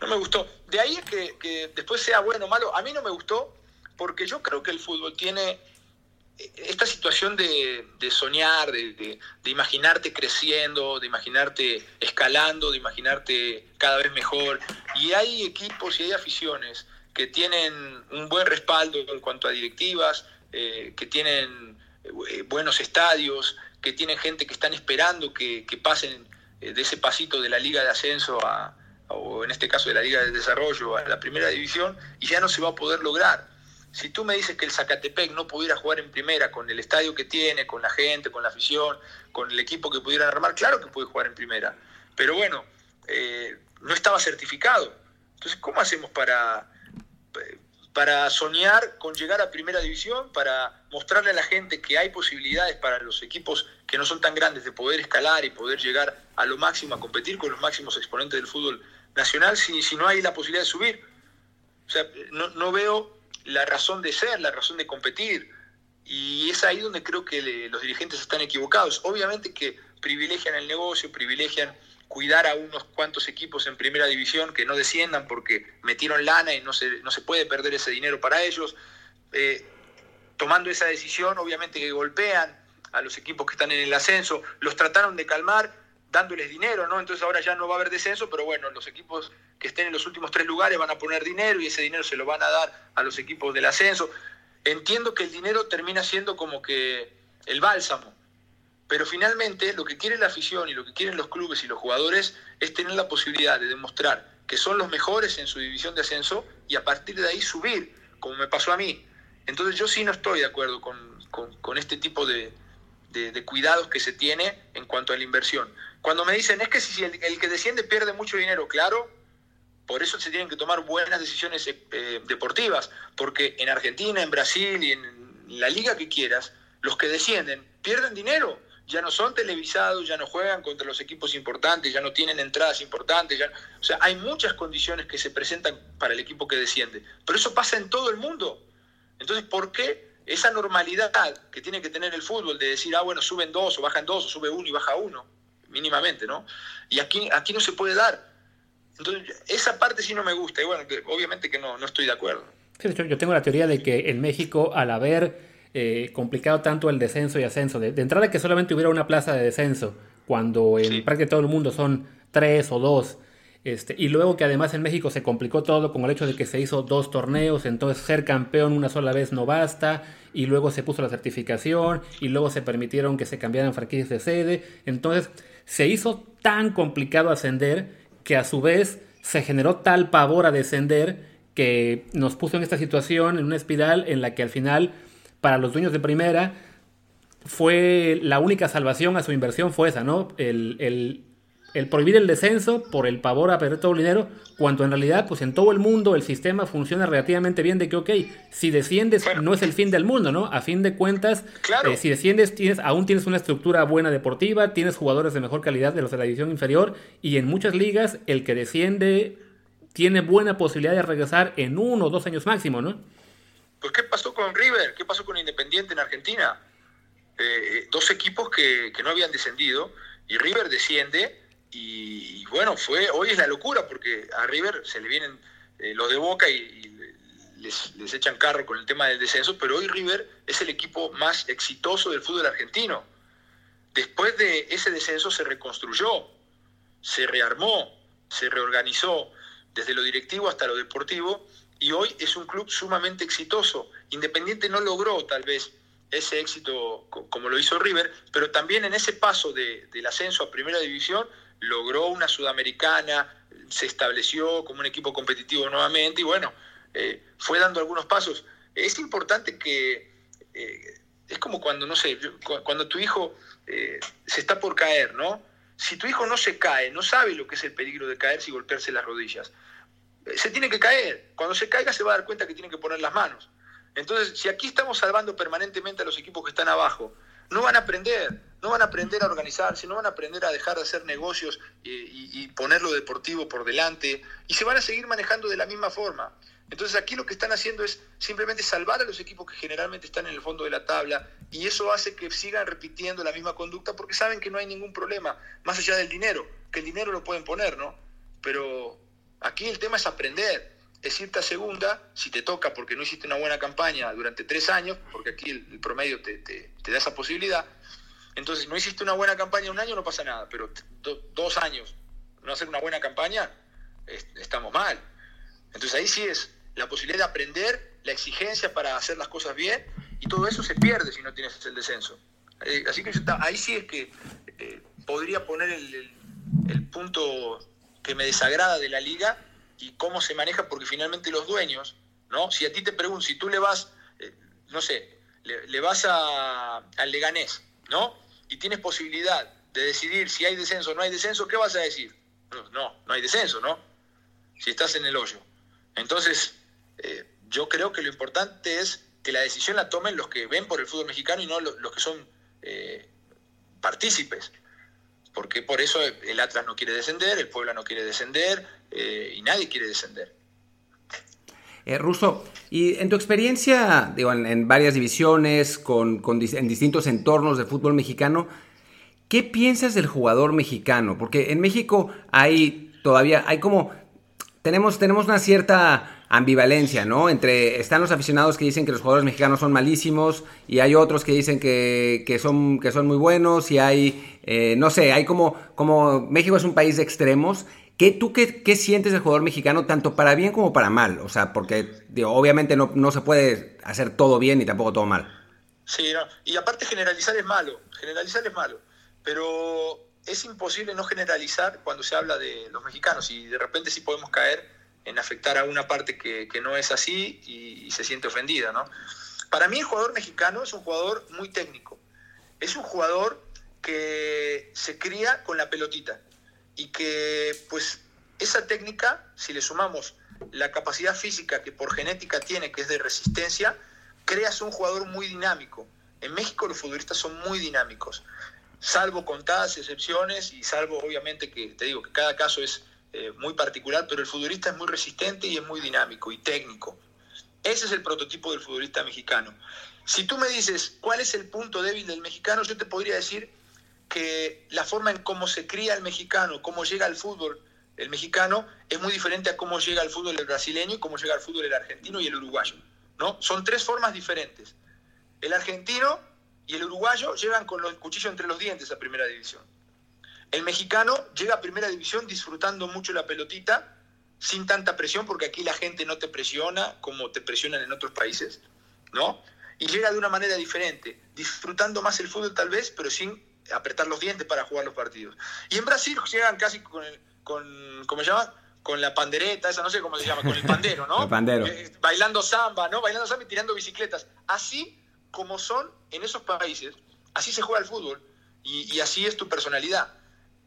No me gustó. De ahí que, que después sea bueno o malo, a mí no me gustó porque yo creo que el fútbol tiene esta situación de, soñar, de, imaginarte creciendo, de imaginarte escalando, de imaginarte cada vez mejor, y hay equipos y hay aficiones que tienen un buen respaldo en cuanto a directivas, eh, que tienen eh, buenos estadios, que tienen gente que están esperando que, pasen eh, de ese pasito de la liga de ascenso a, o en este caso de la liga de desarrollo a la primera división, y ya no se va a poder lograr. Si tú me dices que el Zacatepec no pudiera jugar en primera con el estadio que tiene, con la gente, con la afición, con el equipo que pudieran armar, claro que puede jugar en primera. Pero bueno, no estaba certificado. Entonces, ¿cómo hacemos para, para soñar con llegar a primera división, para mostrarle a la gente que hay posibilidades para los equipos que no son tan grandes de poder escalar y poder llegar a lo máximo, a competir con los máximos exponentes del fútbol nacional, si, si no hay la posibilidad de subir? O sea, no, no veo la razón de ser, la razón de competir. Y es ahí donde creo que los dirigentes están equivocados. Obviamente que privilegian el negocio, privilegian cuidar a unos cuantos equipos en primera división que no desciendan porque metieron lana y no se, no se puede perder ese dinero para ellos. Eh, tomando esa decisión, obviamente que golpean a los equipos que están en el ascenso, los trataron de calmar dándoles dinero, ¿no? Entonces ahora ya no va a haber descenso, pero bueno, los equipos que estén en los últimos tres lugares van a poner dinero y ese dinero se lo van a dar a los equipos del ascenso. Entiendo que el dinero termina siendo como que el bálsamo, pero finalmente lo que quiere la afición y lo que quieren los clubes y los jugadores es tener la posibilidad de demostrar que son los mejores en su división de ascenso y a partir de ahí subir, como me pasó a mí. Entonces yo sí no estoy de acuerdo con, este tipo de, cuidados que se tiene en cuanto a la inversión. Cuando me dicen, es que si el, que desciende pierde mucho dinero, claro, por eso se tienen que tomar buenas decisiones eh, deportivas, porque en Argentina, en Brasil y en la liga que quieras, los que descienden pierden dinero ya no son televisados, ya no juegan contra los equipos importantes, ya no tienen entradas importantes, o sea, hay muchas condiciones que se presentan para el equipo que desciende, pero eso pasa en todo el mundo. Entonces, ¿por qué esa normalidad que tiene que tener el fútbol de decir, ah, bueno, suben dos o bajan dos o sube uno y baja uno, mínimamente, ¿no? Y aquí, aquí no se puede dar. Entonces, esa parte sí no me gusta y bueno, obviamente que no, no estoy de acuerdo. yo tengo la teoría de que en México, al haber eh, complicado tanto el descenso y ascenso. De, entrada que solamente hubiera una plaza de descenso, cuando en prácticamente todo el mundo son tres o dos. Este, y luego que además en México se complicó todo con el hecho de que se hizo dos torneos, entonces ser campeón una sola vez no basta, y luego se puso la certificación, y luego se permitieron que se cambiaran franquicias de sede. Entonces se hizo tan complicado ascender que a su vez se generó tal pavor a descender que nos puso en esta situación, en una espiral en la que al final para los dueños de primera, fue la única salvación a su inversión fue esa, ¿no? El, prohibir el descenso por el pavor a perder todo el dinero, cuando en realidad, pues en todo el mundo el sistema funciona relativamente bien de que, ok, si desciendes no es el fin del mundo, ¿no? A fin de cuentas, eh, si desciendes tienes, aún tienes una estructura buena deportiva, tienes jugadores de mejor calidad de los de la división inferior, y en muchas ligas el que desciende tiene buena posibilidad de regresar en uno o dos años máximo, ¿no? Pues ¿qué pasó con River? ¿Qué pasó con Independiente en Argentina? Eh, dos equipos que, no habían descendido y River desciende y, bueno, fue hoy es la locura porque a River se le vienen eh, los de Boca y, les, echan carro con el tema del descenso, pero hoy River es el equipo más exitoso del fútbol argentino. Después de ese descenso se reconstruyó, se rearmó, se reorganizó desde lo directivo hasta lo deportivo y hoy es un club sumamente exitoso. Independiente no logró tal vez ese éxito como lo hizo River, pero también en ese paso del ascenso a Primera División logró una sudamericana, se estableció como un equipo competitivo nuevamente y bueno, eh, fue dando algunos pasos. Es importante que, eh, es como cuando, no sé, cuando tu hijo eh, se está por caer, ¿no? Si tu hijo no se cae, no sabe lo que es el peligro de caerse y golpearse las rodillas se tiene que caer. Cuando se caiga se va a dar cuenta que tiene que poner las manos. Entonces, si aquí estamos salvando permanentemente a los equipos que están abajo, no van a aprender, no van a aprender a organizarse, no van a aprender a dejar de hacer negocios y, poner lo deportivo por delante, y se van a seguir manejando de la misma forma. Entonces aquí lo que están haciendo es simplemente salvar a los equipos que generalmente están en el fondo de la tabla, y eso hace que sigan repitiendo la misma conducta porque saben que no hay ningún problema, más allá del dinero, que el dinero lo pueden poner, ¿no? Pero Aquí el tema es aprender, es irte a segunda, si te toca porque no hiciste una buena campaña durante tres años, porque aquí el, promedio te, da esa posibilidad. Entonces, no hiciste una buena campaña un año, no pasa nada, pero dos años no hacer una buena campaña, estamos mal. Entonces ahí sí es la posibilidad de aprender, la exigencia para hacer las cosas bien y todo eso se pierde si no tienes el descenso. Eh, así que ahí sí es que eh, podría poner el, punto que me desagrada de la liga y cómo se maneja, porque finalmente los dueños, ¿no? Si a ti te pregunto, si tú le vas, eh, no sé, le, vas a, al Leganés, ¿no? Y tienes posibilidad de decidir si hay descenso o no hay descenso, ¿qué vas a decir? No, no, hay descenso, ¿no? Si estás en el hoyo. Entonces, yo creo que lo importante es que la decisión la tomen los que ven por el fútbol mexicano y no los, que son eh, partícipes. Porque por eso el Atlas no quiere descender, el Puebla no quiere descender eh, y nadie quiere descender. Eh, Russo, y en tu experiencia, digo, en, varias divisiones, con, en distintos entornos de fútbol mexicano, ¿qué piensas del jugador mexicano? Porque en México hay todavía, hay como, tenemos, tenemos una cierta ambivalencia, ¿no? Entre están los aficionados que dicen que los jugadores mexicanos son malísimos y hay otros que dicen que, son, que son muy buenos y hay, eh, no sé, hay como, como México es un país de extremos. ¿Qué, ¿Tú qué, qué, sientes del jugador mexicano tanto para bien como para mal? O sea, porque obviamente no, no se puede hacer todo bien ni tampoco todo mal. Sí, y aparte generalizar es malo, generalizar es malo, pero es imposible no generalizar cuando se habla de los mexicanos y de repente sí podemos caer en afectar a una parte que, no es así y, se siente ofendida, ¿no? Para mí el jugador mexicano es un jugador muy técnico. Es un jugador que se cría con la pelotita y que pues esa técnica, si le sumamos la capacidad física que por genética tiene, que es de resistencia, creas un jugador muy dinámico. En México los futbolistas son muy dinámicos, salvo contadas excepciones y salvo obviamente que te digo que cada caso es eh, muy particular, pero el futbolista es muy resistente y es muy dinámico y técnico. Ese es el prototipo del futbolista mexicano. Si tú me dices cuál es el punto débil del mexicano, yo te podría decir que la forma en cómo se cría el mexicano, cómo llega al fútbol el mexicano, es muy diferente a cómo llega al fútbol el brasileño y cómo llega al fútbol el argentino y el uruguayo. ¿no? Son tres formas diferentes. El argentino y el uruguayo llegan con los cuchillos entre los dientes a primera división. El mexicano llega a primera división disfrutando mucho la pelotita, sin tanta presión, porque aquí la gente no te presiona como te presionan en otros países, ¿no? Y llega de una manera diferente, disfrutando más el fútbol tal vez, pero sin apretar los dientes para jugar los partidos. Y en Brasil llegan casi con, el, con ¿cómo se llama? Con la pandereta, esa no sé cómo se llama, con el pandero, ¿no? el pandero. Eh, bailando samba, ¿no? Bailando samba y tirando bicicletas. Así como son en esos países, así se juega el fútbol y, y así es tu personalidad.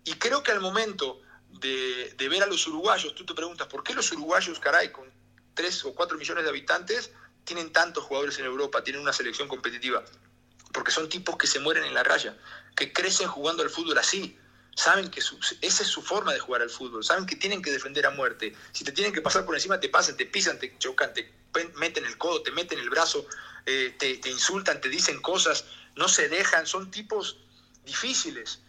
Y creo que al momento de, ver a los uruguayos, tú te preguntas, ¿por qué los uruguayos, caray, con 3 o 4 millones de habitantes, tienen tantos jugadores en Europa, tienen una selección competitiva? Porque son tipos que se mueren en la raya, que crecen jugando al fútbol así. Saben que esa es su forma de jugar al fútbol, saben que tienen que defender a muerte. Si te tienen que pasar por encima, te pasan, te pisan, te chocan, te meten el codo, te meten el brazo, eh, te insultan, te dicen cosas, no se dejan, son tipos difíciles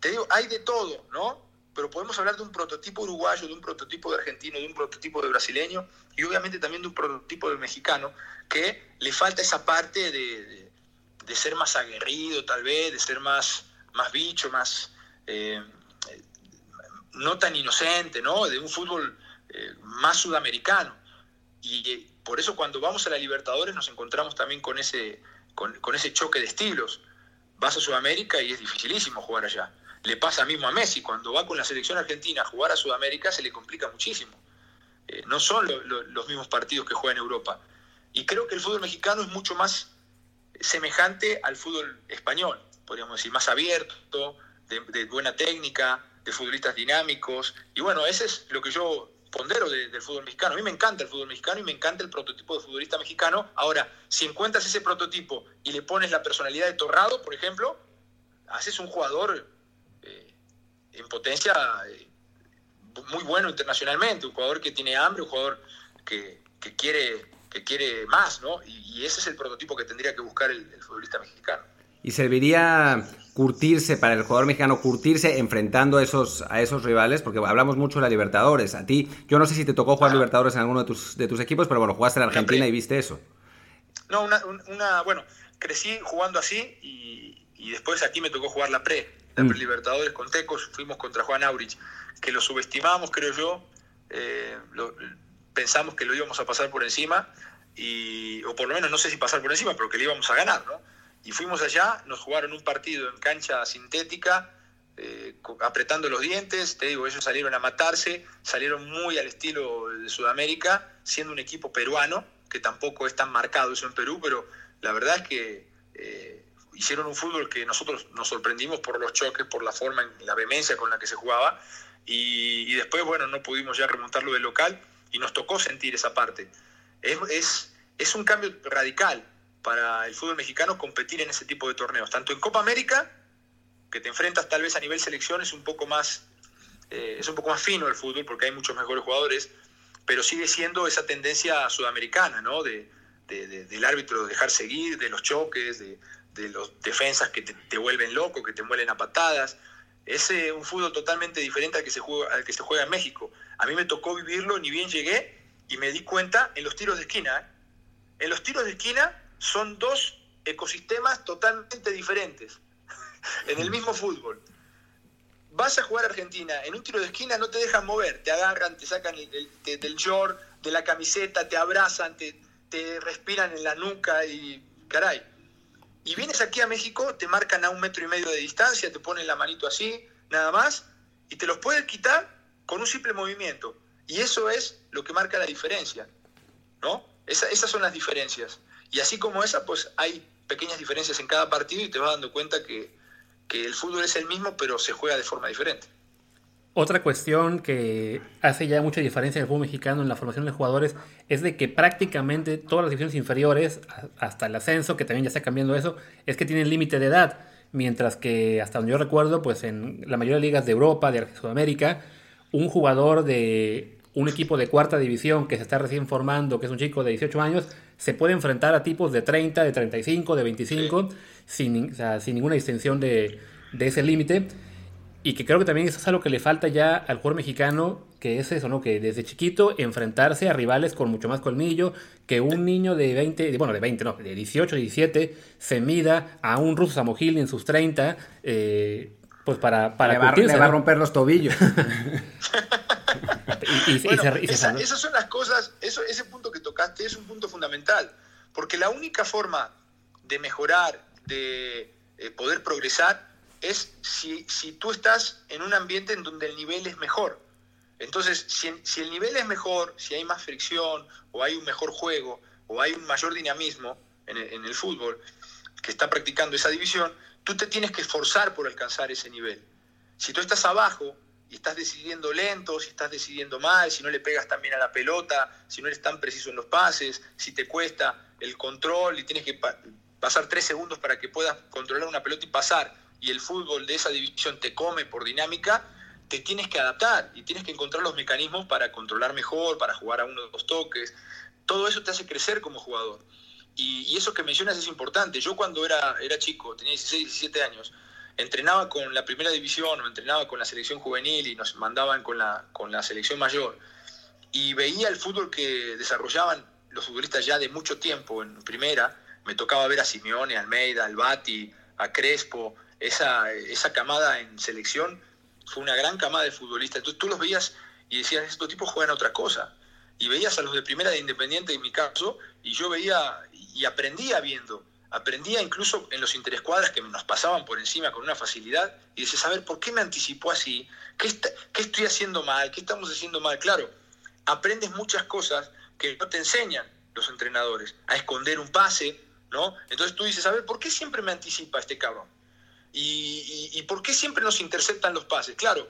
te digo, hay de todo, ¿no? Pero podemos hablar de un prototipo uruguayo, de un prototipo de argentino, de un prototipo de brasileño y obviamente también de un prototipo de mexicano que le falta esa parte de, ser más aguerrido tal vez, de ser más, más bicho, más... Eh, no tan inocente, ¿no? De un fútbol eh, más sudamericano. Y eh, por eso cuando vamos a la Libertadores nos encontramos también con ese, con, con ese choque de estilos. Vas a Sudamérica y es dificilísimo jugar allá. Le pasa mismo a Messi, cuando va con la selección argentina a jugar a Sudamérica se le complica muchísimo. Eh, no son los mismos partidos que juega en Europa. Y creo que el fútbol mexicano es mucho más semejante al fútbol español, podríamos decir, más abierto, de, buena técnica, de futbolistas dinámicos. Y bueno, ese es lo que yo pondero del fútbol mexicano. A mí me encanta el fútbol mexicano y me encanta el prototipo de futbolista mexicano. Ahora, si encuentras ese prototipo y le pones la personalidad de Torrado, por ejemplo, haces un jugador en potencia eh, muy bueno internacionalmente, un jugador que tiene hambre, un jugador que, quiere, que quiere más, ¿no? Y, ese es el prototipo que tendría que buscar el, futbolista mexicano. ¿Y serviría curtirse para el jugador mexicano, curtirse enfrentando a esos, a esos rivales? Porque hablamos mucho de la Libertadores. A ti, yo no sé si te tocó jugar Libertadores en alguno de tus, de tus equipos, pero bueno, jugaste en Argentina y viste eso. No, una, bueno, crecí jugando así y, y después aquí me tocó jugar la pre mm. Libertadores con Tecos, fuimos contra Juan Aurich, que lo subestimamos, creo yo, eh, pensamos que lo íbamos a pasar por encima y, o por lo menos no sé si pasar por encima, pero que le íbamos a ganar, ¿no? Y fuimos allá, nos jugaron un partido en cancha sintética, eh, apretando los dientes, te digo, ellos salieron a matarse, salieron muy al estilo de Sudamérica, siendo un equipo peruano, que tampoco es tan marcado eso en Perú, pero la verdad es que eh, hicieron un fútbol que nosotros nos sorprendimos por los choques, por la forma, la vehemencia con la que se jugaba, y, después, bueno, no pudimos ya remontarlo de local y nos tocó sentir esa parte. Es, es, un cambio radical para el fútbol mexicano competir en ese tipo de torneos, tanto en Copa América, que te enfrentas tal vez a nivel selección, es un poco más, eh, es un poco más fino el fútbol porque hay muchos mejores jugadores, pero sigue siendo esa tendencia sudamericana, ¿no? De, del árbitro dejar seguir, de los choques, de, los defensas que te, vuelven loco, que te muelen a patadas. Es un fútbol totalmente diferente al que, se juega, al que se juega en México. A mí me tocó vivirlo, ni bien llegué, y me di cuenta en los tiros de esquina. ¿eh? En los tiros de esquina son dos ecosistemas totalmente diferentes en el mismo fútbol. Vas a jugar a Argentina, en un tiro de esquina no te dejan mover, te agarran, te sacan del short, de la camiseta, te abrazan, te, te respiran en la nuca y caray. Y vienes aquí a México, te marcan a un metro y medio de distancia, te ponen la manito así, nada más, y te los puedes quitar con un simple movimiento. Y eso es lo que marca la diferencia, ¿no? esas son las diferencias. Y así como esa, pues hay pequeñas diferencias en cada partido y te vas dando cuenta que, que el fútbol es el mismo, pero se juega de forma diferente. Otra cuestión que hace ya mucha diferencia en el fútbol mexicano en la formación de jugadores es de que prácticamente todas las divisiones inferiores, hasta el ascenso, que también ya está cambiando eso, es que tienen límite de edad. Mientras que, hasta donde yo recuerdo, pues en la mayoría de ligas de Europa, de Sudamérica, un jugador de un equipo de cuarta división que se está recién formando, que es un chico de 18 años, se puede enfrentar a tipos de 30, de 35, de 25, sin, sin ninguna distinción de, de ese límite. Y que creo que también eso es algo que le falta ya al jugador mexicano, que es eso, ¿no? Que desde chiquito enfrentarse a rivales con mucho más colmillo, que un niño de 20, bueno, de 20, no, de 18, 17, se mida a un ruso Samogil en sus 30, eh, pues para, para le, va, a romper los tobillos. esas son las cosas, eso, ese punto que tocaste es un punto fundamental, porque la única forma de mejorar, de eh, poder progresar, es si, si, tú estás en un ambiente en donde el nivel es mejor. Entonces, si, si, el nivel es mejor, si hay más fricción, o hay un mejor juego, o hay un mayor dinamismo en el, en el fútbol que está practicando esa división, tú te tienes que esforzar por alcanzar ese nivel. Si tú estás abajo y estás decidiendo lento, si estás decidiendo mal, si no le pegas tan bien a la pelota, si no eres tan preciso en los pases, si te cuesta el control y tienes que pasar tres segundos para que puedas controlar una pelota y pasar, y el fútbol de esa división te come por dinámica, te tienes que adaptar y tienes que encontrar los mecanismos para controlar mejor, para jugar a uno de los toques. Todo eso te hace crecer como jugador. Y, eso que mencionas es importante. Yo cuando era, era chico, tenía 16, 17 años, entrenaba con la primera división o entrenaba con la selección juvenil y nos mandaban con la, con la selección mayor. Y veía el fútbol que desarrollaban los futbolistas ya de mucho tiempo en primera. Me tocaba ver a Simeone, a Almeida, al Bati, a Crespo, esa, esa camada en selección fue una gran camada de futbolistas. Entonces tú los veías y decías, estos tipos juegan otra cosa. Y veías a los de primera de Independiente, en mi caso, y yo veía y aprendía viendo. Aprendía incluso en los interescuadras que nos pasaban por encima con una facilidad y decías, a ver, ¿por qué me anticipó así? ¿Qué, ¿Qué estoy haciendo mal? ¿Qué estamos haciendo mal? Claro, aprendes muchas cosas que no te enseñan los entrenadores, a esconder un pase, ¿no? Entonces tú dices, a ver, ¿por qué siempre me anticipa este cabrón? ¿Y, por qué siempre nos interceptan los pases? Claro,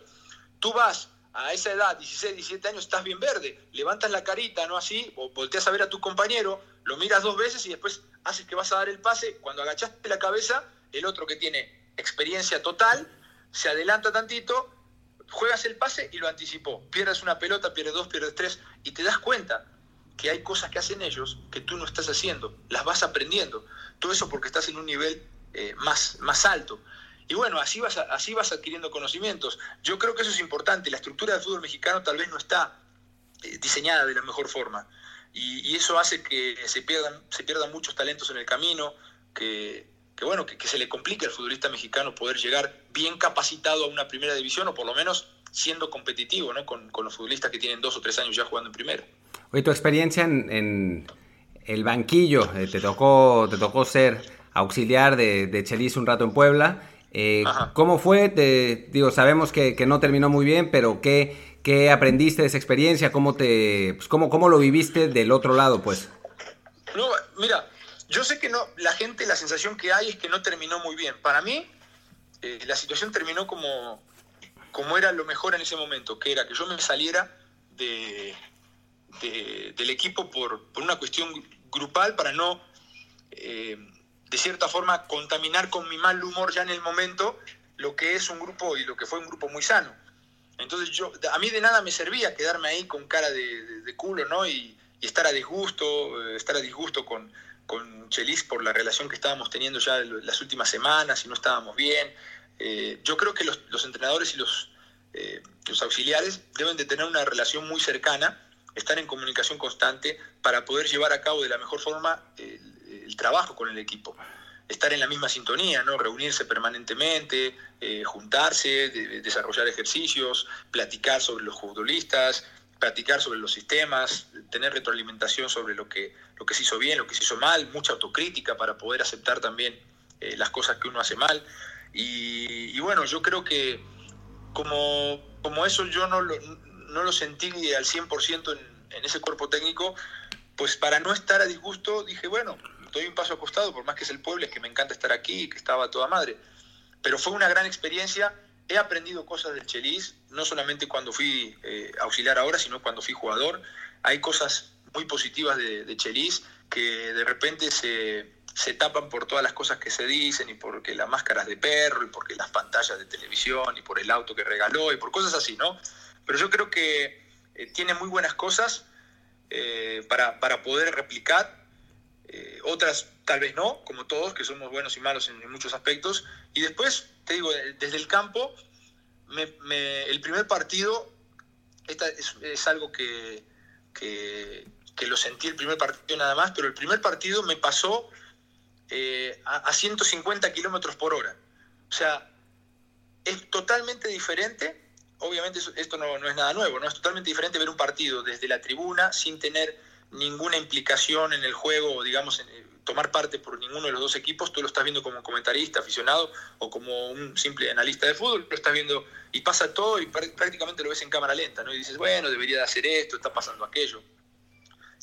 tú vas a esa edad, 16, 17 años, estás bien verde, levantas la carita, ¿no así? Volteas a ver a tu compañero, lo miras dos veces y después haces que vas a dar el pase. Cuando agachaste la cabeza, el otro que tiene experiencia total se adelanta tantito, juegas el pase y lo anticipó. Pierdes una pelota, pierdes dos, pierdes tres y te das cuenta que hay cosas que hacen ellos que tú no estás haciendo, las vas aprendiendo. Todo eso porque estás en un nivel eh, más, más alto. Y bueno, así vas, así vas adquiriendo conocimientos. Yo creo que eso es importante. La estructura del fútbol mexicano tal vez no está eh, diseñada de la mejor forma. Y, eso hace que se pierdan, se pierdan muchos talentos en el camino, que, bueno, que, se le complique al futbolista mexicano poder llegar bien capacitado a una primera división o por lo menos siendo competitivo ¿no? con, los futbolistas que tienen dos o tres años ya jugando en primera. Oye, tu experiencia en el banquillo. Eh, te, tocó, te tocó ser auxiliar de, de Chelis un rato en Puebla. Eh, ¿Cómo fue? Te, digo, sabemos que, no terminó muy bien, pero ¿qué, qué aprendiste de esa experiencia? ¿Cómo, te, pues, cómo, ¿Cómo lo viviste del otro lado, pues? No, mira, yo sé que no, la gente, la sensación que hay es que no terminó muy bien. Para mí, eh, la situación terminó como, como era lo mejor en ese momento, que era que yo me saliera de, del equipo por, una cuestión grupal para no, eh, de cierta forma, contaminar con mi mal humor ya en el momento lo que es un grupo y lo que fue un grupo muy sano. Entonces yo, a mí de nada me servía quedarme ahí con cara de, culo, ¿no? Y, estar a disgusto, eh, estar a disgusto con, con Chelis por la relación que estábamos teniendo ya las últimas semanas y no estábamos bien. Eh, yo creo que los, entrenadores y los, eh, los auxiliares deben de tener una relación muy cercana, estar en comunicación constante para poder llevar a cabo de la mejor forma el, trabajo con el equipo. Estar en la misma sintonía, ¿no? reunirse permanentemente, eh, juntarse, desarrollar ejercicios, platicar sobre los futbolistas, platicar sobre los sistemas, tener retroalimentación sobre lo que, lo que se hizo bien, lo que se hizo mal, mucha autocrítica para poder aceptar también eh, las cosas que uno hace mal. y bueno, yo creo que como, como eso yo no lo, no lo sentí al 100% en, en ese cuerpo técnico, pues para no estar a disgusto dije, bueno, doy un paso acostado, por más que es el pueblo, es que me encanta estar aquí, que estaba toda madre. Pero fue una gran experiencia, he aprendido cosas del Chelis, no solamente cuando fui eh, auxiliar ahora, sino cuando fui jugador. Hay cosas muy positivas de, de Chelis que de repente se, se tapan por todas las cosas que se dicen y porque las máscaras de perro y porque las pantallas de televisión y por el auto que regaló y por cosas así, ¿no? Pero yo creo que eh, tiene muy buenas cosas eh, para, para, poder replicar, eh, otras tal vez no, como todos, que somos buenos y malos en, muchos aspectos. Y después, te digo, desde el campo, el primer partido, esta es, algo que, que, lo sentí el primer partido nada más, pero el primer partido me pasó eh, a, 150 kilómetros por hora. O sea, es totalmente diferente. Obviamente esto no, es nada nuevo, ¿no? Es totalmente diferente ver un partido desde la tribuna sin tener ninguna implicación en el juego, digamos, en, eh, tomar parte por ninguno de los dos equipos, tú lo estás viendo como comentarista, aficionado o como un simple analista de fútbol, lo estás viendo y pasa todo y prácticamente lo ves en cámara lenta, ¿no? Y dices, bueno, debería de hacer esto, está pasando aquello.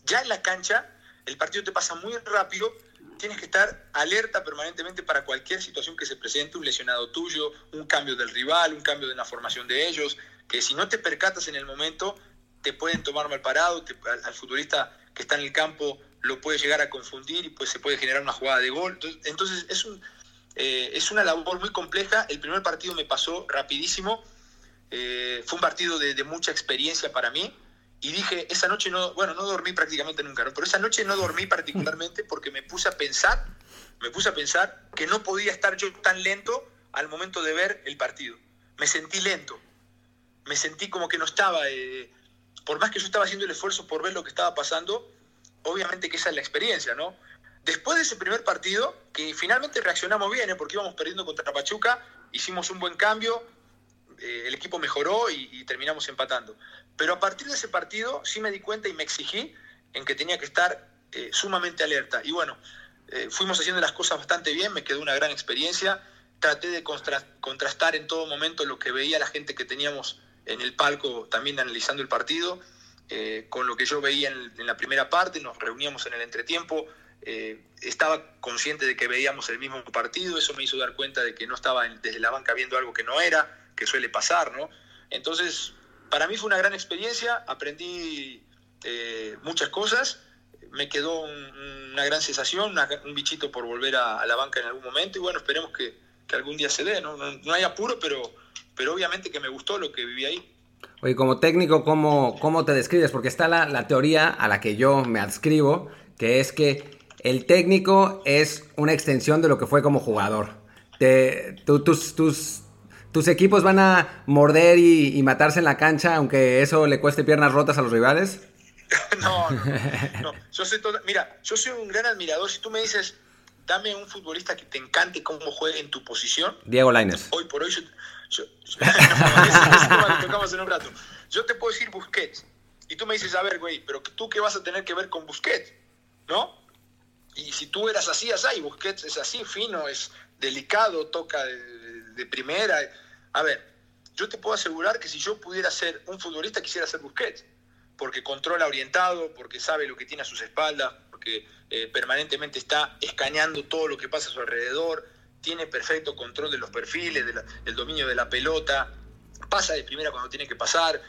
Ya en la cancha, el partido te pasa muy rápido tienes que estar alerta permanentemente para cualquier situación que se presente, un lesionado tuyo, un cambio del rival, un cambio de la formación de ellos, que si no te percatas en el momento, te pueden tomar mal parado, al, futbolista que está en el campo lo puede llegar a confundir y pues se puede generar una jugada de gol. Entonces, es, un, eh, es una labor muy compleja. El primer partido me pasó rapidísimo. Eh, fue un partido de, de mucha experiencia para mí y dije, esa noche no, bueno, no dormí prácticamente nunca, ¿no? pero esa noche no dormí particularmente porque me puse a pensar, me puse a pensar que no podía estar yo tan lento al momento de ver el partido. Me sentí lento, me sentí como que no estaba, eh, por más que yo estaba haciendo el esfuerzo por ver lo que estaba pasando, obviamente que esa es la experiencia, ¿no? Después de ese primer partido, que finalmente reaccionamos bien, ¿eh? porque íbamos perdiendo contra Pachuca, hicimos un buen cambio, eh, el equipo mejoró y, terminamos empatando. Pero a partir de ese partido sí me di cuenta y me exigí en que tenía que estar eh, sumamente alerta. Y bueno, eh, fuimos haciendo las cosas bastante bien, me quedó una gran experiencia. Traté de contrastar en todo momento lo que veía la gente que teníamos en el palco también analizando el partido, con lo que yo veía en, la primera parte, nos reuníamos en el entretiempo, estaba consciente de que veíamos el mismo partido, eso me hizo dar cuenta de que no estaba desde la banca viendo algo que no era, que suele pasar, ¿no? Entonces, para mí fue una gran experiencia, aprendí eh, muchas cosas, me quedó una gran sensación, un bichito por volver a, la banca en algún momento y bueno, esperemos que, algún día se dé, ¿no? ¿no? hay apuro, pero, pero obviamente que me gustó lo que viví ahí. Oye, como técnico, ¿cómo, cómo te describes? Porque está la, teoría a la que yo me adscribo, que es que el técnico es una extensión de lo que fue como jugador. Te, tus, tus, ¿Tus equipos van a morder y, matarse en la cancha, aunque eso le cueste piernas rotas a los rivales? no, no, Yo soy mira, yo soy un gran admirador. Si tú me dices, dame un futbolista que te encante cómo juegue en tu posición. Diego Lainez. Hoy por hoy, yo, yo, te puedo decir Busquets. Y tú me dices, a ver, güey, pero tú qué vas a tener que ver con Busquets? ¿no? Y si tú eras así, así, Busquets es así, fino, es delicado, toca de, primera. A ver, yo te puedo asegurar que si yo pudiera ser un futbolista, quisiera ser Busquets, porque controla orientado, porque sabe lo que tiene a sus espaldas, porque eh, permanentemente está escaneando todo lo que pasa a su alrededor, tiene perfecto control de los perfiles, del dominio de la pelota, pasa de primera cuando tiene que pasar,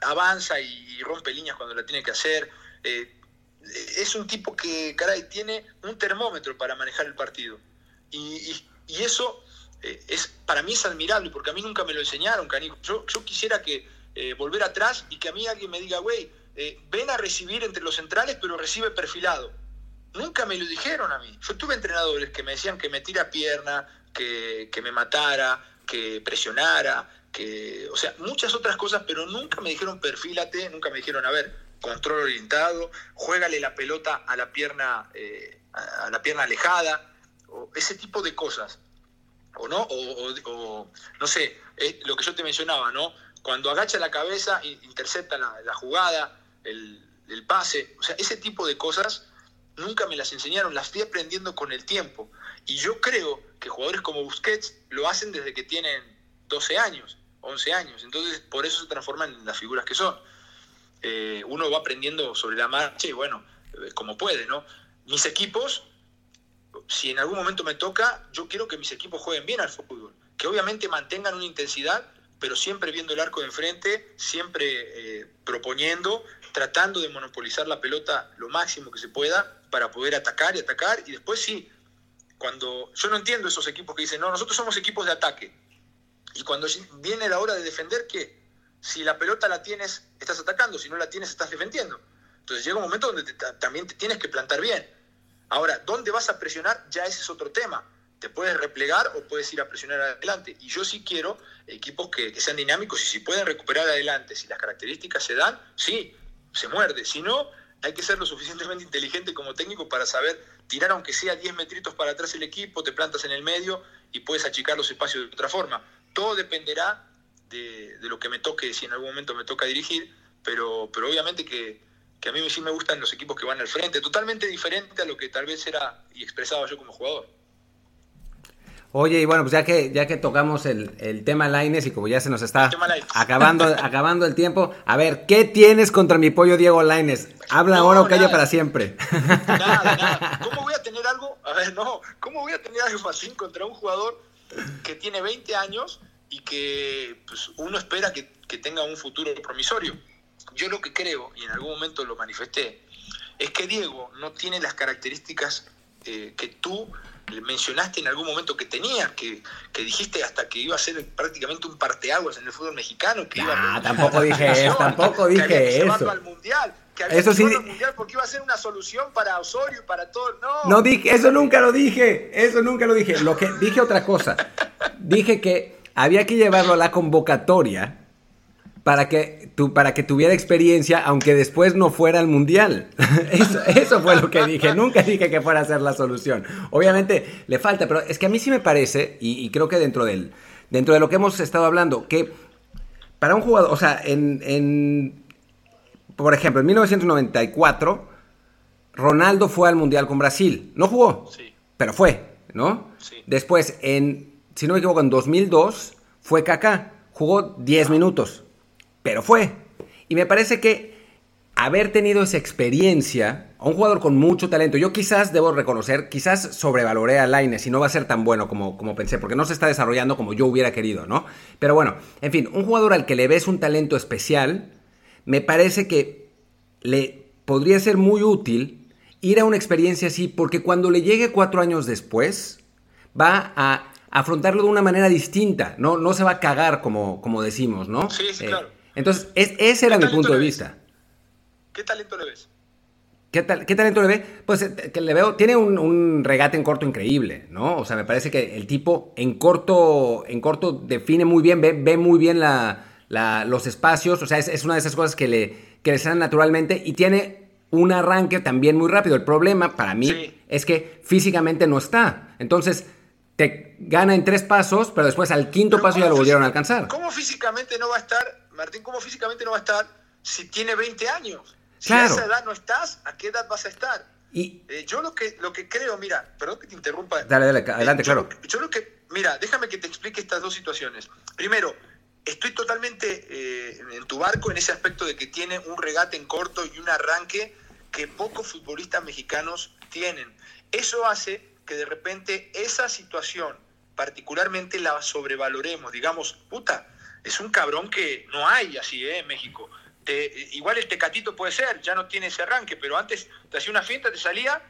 avanza y, rompe líneas cuando la tiene que hacer. Eh, es un tipo que, caray, tiene un termómetro para manejar el partido. Y, eso eh, es para mí es admirable, porque a mí nunca me lo enseñaron, canijo. Yo, yo quisiera que eh, volver atrás y que a mí alguien me diga, güey, ven a recibir entre los centrales, pero recibe perfilado. Nunca me lo dijeron a mí. Yo tuve entrenadores que me decían que me tira pierna, que, que me matara, que presionara, que, o sea, muchas otras cosas, pero nunca me dijeron perfílate, nunca me dijeron, a ver, control orientado, juégale la pelota a la pierna, eh, a la pierna alejada, o ese tipo de cosas. O no, o, no sé, lo que yo te mencionaba, ¿no? Cuando agacha la cabeza, intercepta la, jugada, el, el, pase, o sea, ese tipo de cosas nunca me las enseñaron, las fui aprendiendo con el tiempo. Y yo creo que jugadores como Busquets lo hacen desde que tienen 12 años. 11 años. Entonces, por eso se transforman en las figuras que son. Eh, uno va aprendiendo sobre la marcha y bueno, eh, como puede, ¿no? Mis equipos, si en algún momento me toca, yo quiero que mis equipos jueguen bien al fútbol, que obviamente mantengan una intensidad, pero siempre viendo el arco de enfrente, siempre eh, proponiendo, tratando de monopolizar la pelota lo máximo que se pueda para poder atacar y atacar. Y después sí, cuando yo no entiendo esos equipos que dicen, no, nosotros somos equipos de ataque. Y cuando viene la hora de defender, ¿qué? Si la pelota la tienes, estás atacando, si no la tienes, estás defendiendo. Entonces llega un momento donde también te tienes que plantar bien. Ahora, ¿dónde vas a presionar? Ya ese es otro tema. Te puedes replegar o puedes ir a presionar adelante. Y yo sí quiero equipos que, que sean dinámicos y si pueden recuperar adelante, si las características se dan, sí, se muerde. Si no, hay que ser lo suficientemente inteligente como técnico para saber tirar aunque sea 10 metritos para atrás el equipo, te plantas en el medio y puedes achicar los espacios de otra forma todo dependerá de, lo que me toque, si en algún momento me toca dirigir, pero, pero obviamente que, a mí sí me gustan los equipos que van al frente, totalmente diferente a lo que tal vez era y expresaba yo como jugador. Oye, y bueno, pues ya que, ya que tocamos el, tema Laines y como ya se nos está acabando, acabando el tiempo, a ver, ¿qué tienes contra mi pollo Diego Laines? Habla ahora o calla para siempre. Nada, nada. ¿Cómo voy a tener algo? A ver, no, ¿cómo voy a tener algo así contra un jugador que tiene 20 años y que pues, uno espera que, tenga un futuro promisorio. Yo lo que creo, y en algún momento lo manifesté, es que Diego no tiene las características eh, que tú mencionaste en algún momento que tenía, que, dijiste hasta que iba a ser prácticamente un parteaguas en el fútbol mexicano. Que iba tampoco dije eso, tampoco dije eso. Al mundial, que eso sí. Al mundial porque iba a ser una solución para Osorio y para todo. No, no dije, eso nunca lo dije, eso nunca lo dije. Lo que dije otra cosa. Dije que había que llevarlo a la convocatoria para que, tu, para que tuviera experiencia, aunque después no fuera al mundial. Eso, fue lo que dije. Nunca dije que fuera a ser la solución. Obviamente le falta, pero es que a mí sí me parece, y, creo que dentro, del, dentro de lo que hemos estado hablando, que para un jugador, o sea, en, por ejemplo, en 1994, Ronaldo fue al mundial con Brasil. No jugó, pero fue, ¿no? Después, en, si no me equivoco, en 2002 fue Kaká. Jugó 10 minutos pero fue. Y me parece que haber tenido esa experiencia, a un jugador con mucho talento, yo quizás debo reconocer, quizás sobrevaloré a Laines y no va a ser tan bueno como, como pensé, porque no se está desarrollando como yo hubiera querido, ¿no? Pero bueno, en fin, un jugador al que le ves un talento especial, me parece que le podría ser muy útil ir a una experiencia así, porque cuando le llegue cuatro años después, va a afrontarlo de una manera distinta, no, no se va a cagar como, como decimos, ¿no? Sí, sí, claro. Entonces, ese era mi punto de vista. ¿Qué talento le ves? ¿Qué, talento le ve? Pues eh, que le veo, tiene un, regate en corto increíble, ¿no? O sea, me parece que el tipo en corto, en corto define muy bien, ve, muy bien los espacios, o sea, es, una de esas cosas que le, que le salen naturalmente y tiene un arranque también muy rápido. El problema para mí es que físicamente no está. Entonces, te gana en tres pasos, pero después al quinto paso ya lo volvieron a alcanzar. ¿Cómo físicamente no va a estar Martín, ¿cómo físicamente no va a estar si tiene 20 años? Si a esa edad no estás, ¿a qué edad vas a estar? Y... Eh, yo lo que, lo que creo, mira, perdón que te interrumpa. Dale, dale, adelante, eh, claro. Yo lo que, mira, déjame que te explique estas dos situaciones. Primero, estoy totalmente eh, en tu barco en ese aspecto de que tiene un regate en corto y un arranque que pocos futbolistas mexicanos tienen. Eso hace que de repente esa situación particularmente la sobrevaloremos, digamos, puta, es un cabrón que no hay así ¿eh? en México. igual el Tecatito puede ser, ya no tiene ese arranque, pero antes te hacía una fiesta, te salía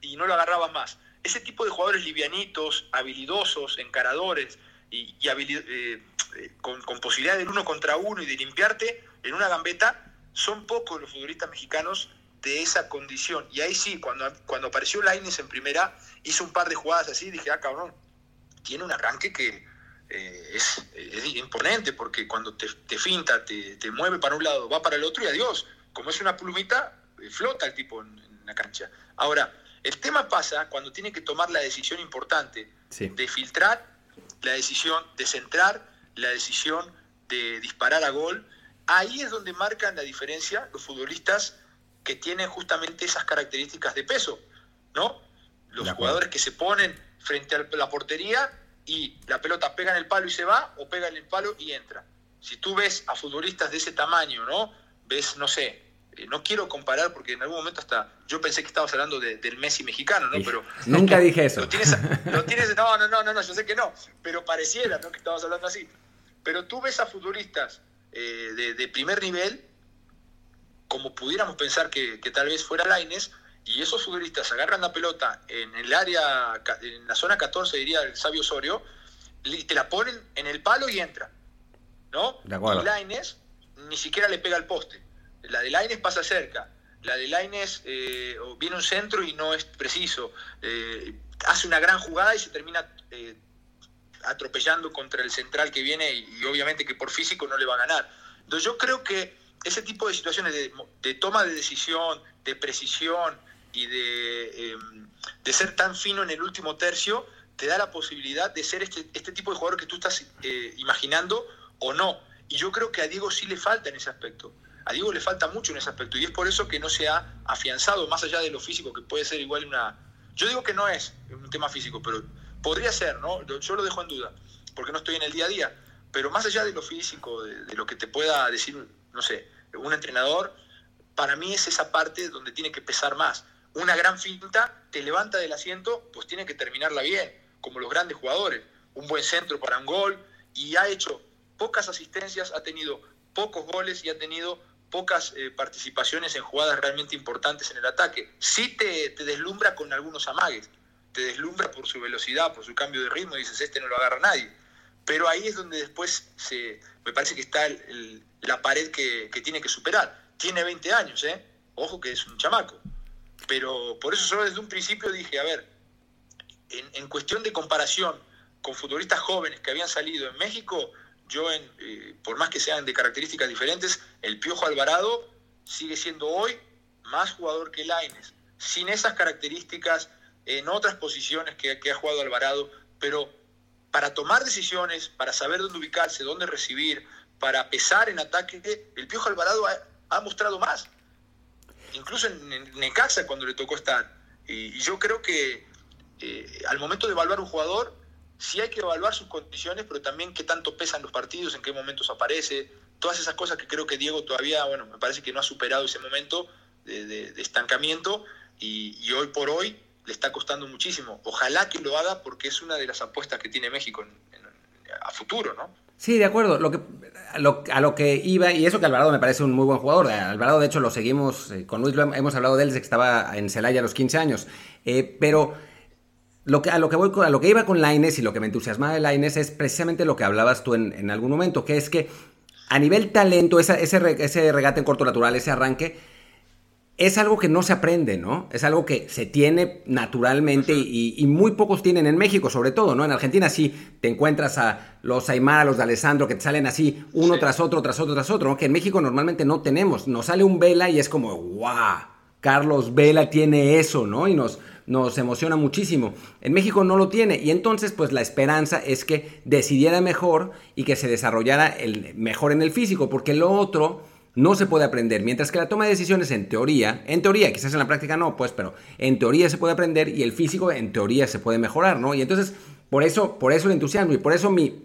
y no lo agarrabas más. Ese tipo de jugadores livianitos, habilidosos, encaradores y, eh, eh, con, posibilidad del uno contra uno y de limpiarte en una gambeta, son pocos los futbolistas mexicanos de esa condición. Y ahí sí, cuando, cuando apareció Laines en primera, hizo un par de jugadas así, dije, ah, cabrón, tiene un arranque que eh, es, imponente, porque cuando te, finta, te, mueve para un lado, va para el otro y adiós. Como es una plumita, eh, flota el tipo en, la cancha. Ahora, el tema pasa cuando tiene que tomar la decisión importante de filtrar, la decisión de centrar, la decisión de disparar a gol. Ahí es donde marcan la diferencia los futbolistas que tienen justamente esas características de peso, ¿no? Los jugadores que se ponen frente a la portería y la pelota pega en el palo y se va, o pega en el palo y entra. Si tú ves a futbolistas de ese tamaño, ¿no? Ves, no sé, eh, no quiero comparar porque en algún momento hasta yo pensé que estabas hablando del Messi mexicano, ¿no? Pero nunca dije eso. no, no, no, no, yo sé que no, pero pareciera, ¿no? Que estabas hablando así. Pero tú ves a futbolistas eh, de, primer nivel, como pudiéramos pensar que, que tal vez fuera Laines, y esos futbolistas agarran la pelota en el área, en la zona 14, diría el sabio Osorio, y te la ponen en el palo y entra. ¿No? De acuerdo. Y Laines ni siquiera le pega al poste. La de Laines pasa cerca. La de Laines eh, viene un centro y no es preciso. Eh, hace una gran jugada y se termina eh, atropellando contra el central que viene y, obviamente que por físico no le va a ganar. Entonces yo creo que ese tipo de situaciones de, de toma de decisión, de precisión, y em, de, ser tan fino en el último tercio, te da la posibilidad de ser este, este tipo de jugador que tú estás eh, imaginando o no. Y yo creo que a Diego sí le falta en ese aspecto. A Diego le falta mucho en ese aspecto y es por eso que no se ha afianzado, más allá de lo físico, que puede ser igual una... Yo digo que no es un tema físico, pero podría ser, ¿no? Yo lo dejo en duda, porque no estoy en el día a día. Pero más allá de lo físico, de lo que te pueda decir, no sé, un entrenador, para mí es esa parte donde tiene que pesar más una gran finta, te levanta del asiento, pues tiene que terminarla bien, como los grandes jugadores. Un buen centro para un gol y ha hecho pocas asistencias, ha tenido pocos goles y ha tenido pocas eh, participaciones en jugadas realmente importantes en el ataque. Sí te, deslumbra con algunos amagues, te deslumbra por su velocidad, por su cambio de ritmo, y dices, este no lo agarra nadie. Pero ahí es donde después se, me parece que está la pared que, que tiene que superar. Tiene 20 años, ¿eh? Ojo que es un chamaco. Pero por eso solo desde un principio dije, a ver, en, cuestión de comparación con futbolistas jóvenes que habían salido en México, yo, en, eh, por más que sean de características diferentes, el Piojo Alvarado sigue siendo hoy más jugador que Laines, sin esas características en otras posiciones que, ha jugado Alvarado, pero para tomar decisiones, para saber dónde ubicarse, dónde recibir, para pesar en ataque, el Piojo Alvarado ha mostrado más incluso en, Necaxa cuando le tocó estar. Y, yo creo que eh, al momento de evaluar un jugador, sí hay que evaluar sus condiciones, pero también qué tanto pesan los partidos, en qué momentos aparece, todas esas cosas que creo que Diego todavía, bueno, me parece que no ha superado ese momento de, estancamiento y, hoy por hoy le está costando muchísimo. Ojalá que lo haga porque es una de las apuestas que tiene México a futuro, ¿no? Sí, de acuerdo. Lo que, a, lo, que iba, y eso que Alvarado me parece un muy buen jugador. Alvarado, de hecho, lo seguimos, eh, con Luis lo hemos hablado de él desde que estaba en Celaya a los 15 años. Eh, pero lo que, a, lo que voy, a lo que iba con Laines y lo que me entusiasmaba de Laines es precisamente lo que hablabas tú en, en algún momento, que es que a nivel talento, ese, ese regate en corto natural, ese arranque, es algo que no se aprende, ¿no? Es algo que se tiene naturalmente y, muy pocos tienen en México, sobre todo, ¿no? En Argentina sí te encuentras a los Aymara, los de Alessandro, que te salen así uno tras otro, tras otro, tras otro, ¿no? Que en México normalmente no tenemos. Nos sale un Vela y es como, ¡guau! Carlos Vela tiene eso, ¿no? Y nos, nos emociona muchísimo. En México no lo tiene y entonces pues la esperanza es que decidiera mejor y que se desarrollara el, mejor en el físico, porque lo otro no se puede aprender, mientras que la toma de decisiones en teoría, en teoría, quizás en la práctica no, pues, pero en teoría se puede aprender y el físico en teoría se puede mejorar, ¿no? Y entonces, por eso, por eso el entusiasmo y por eso mi,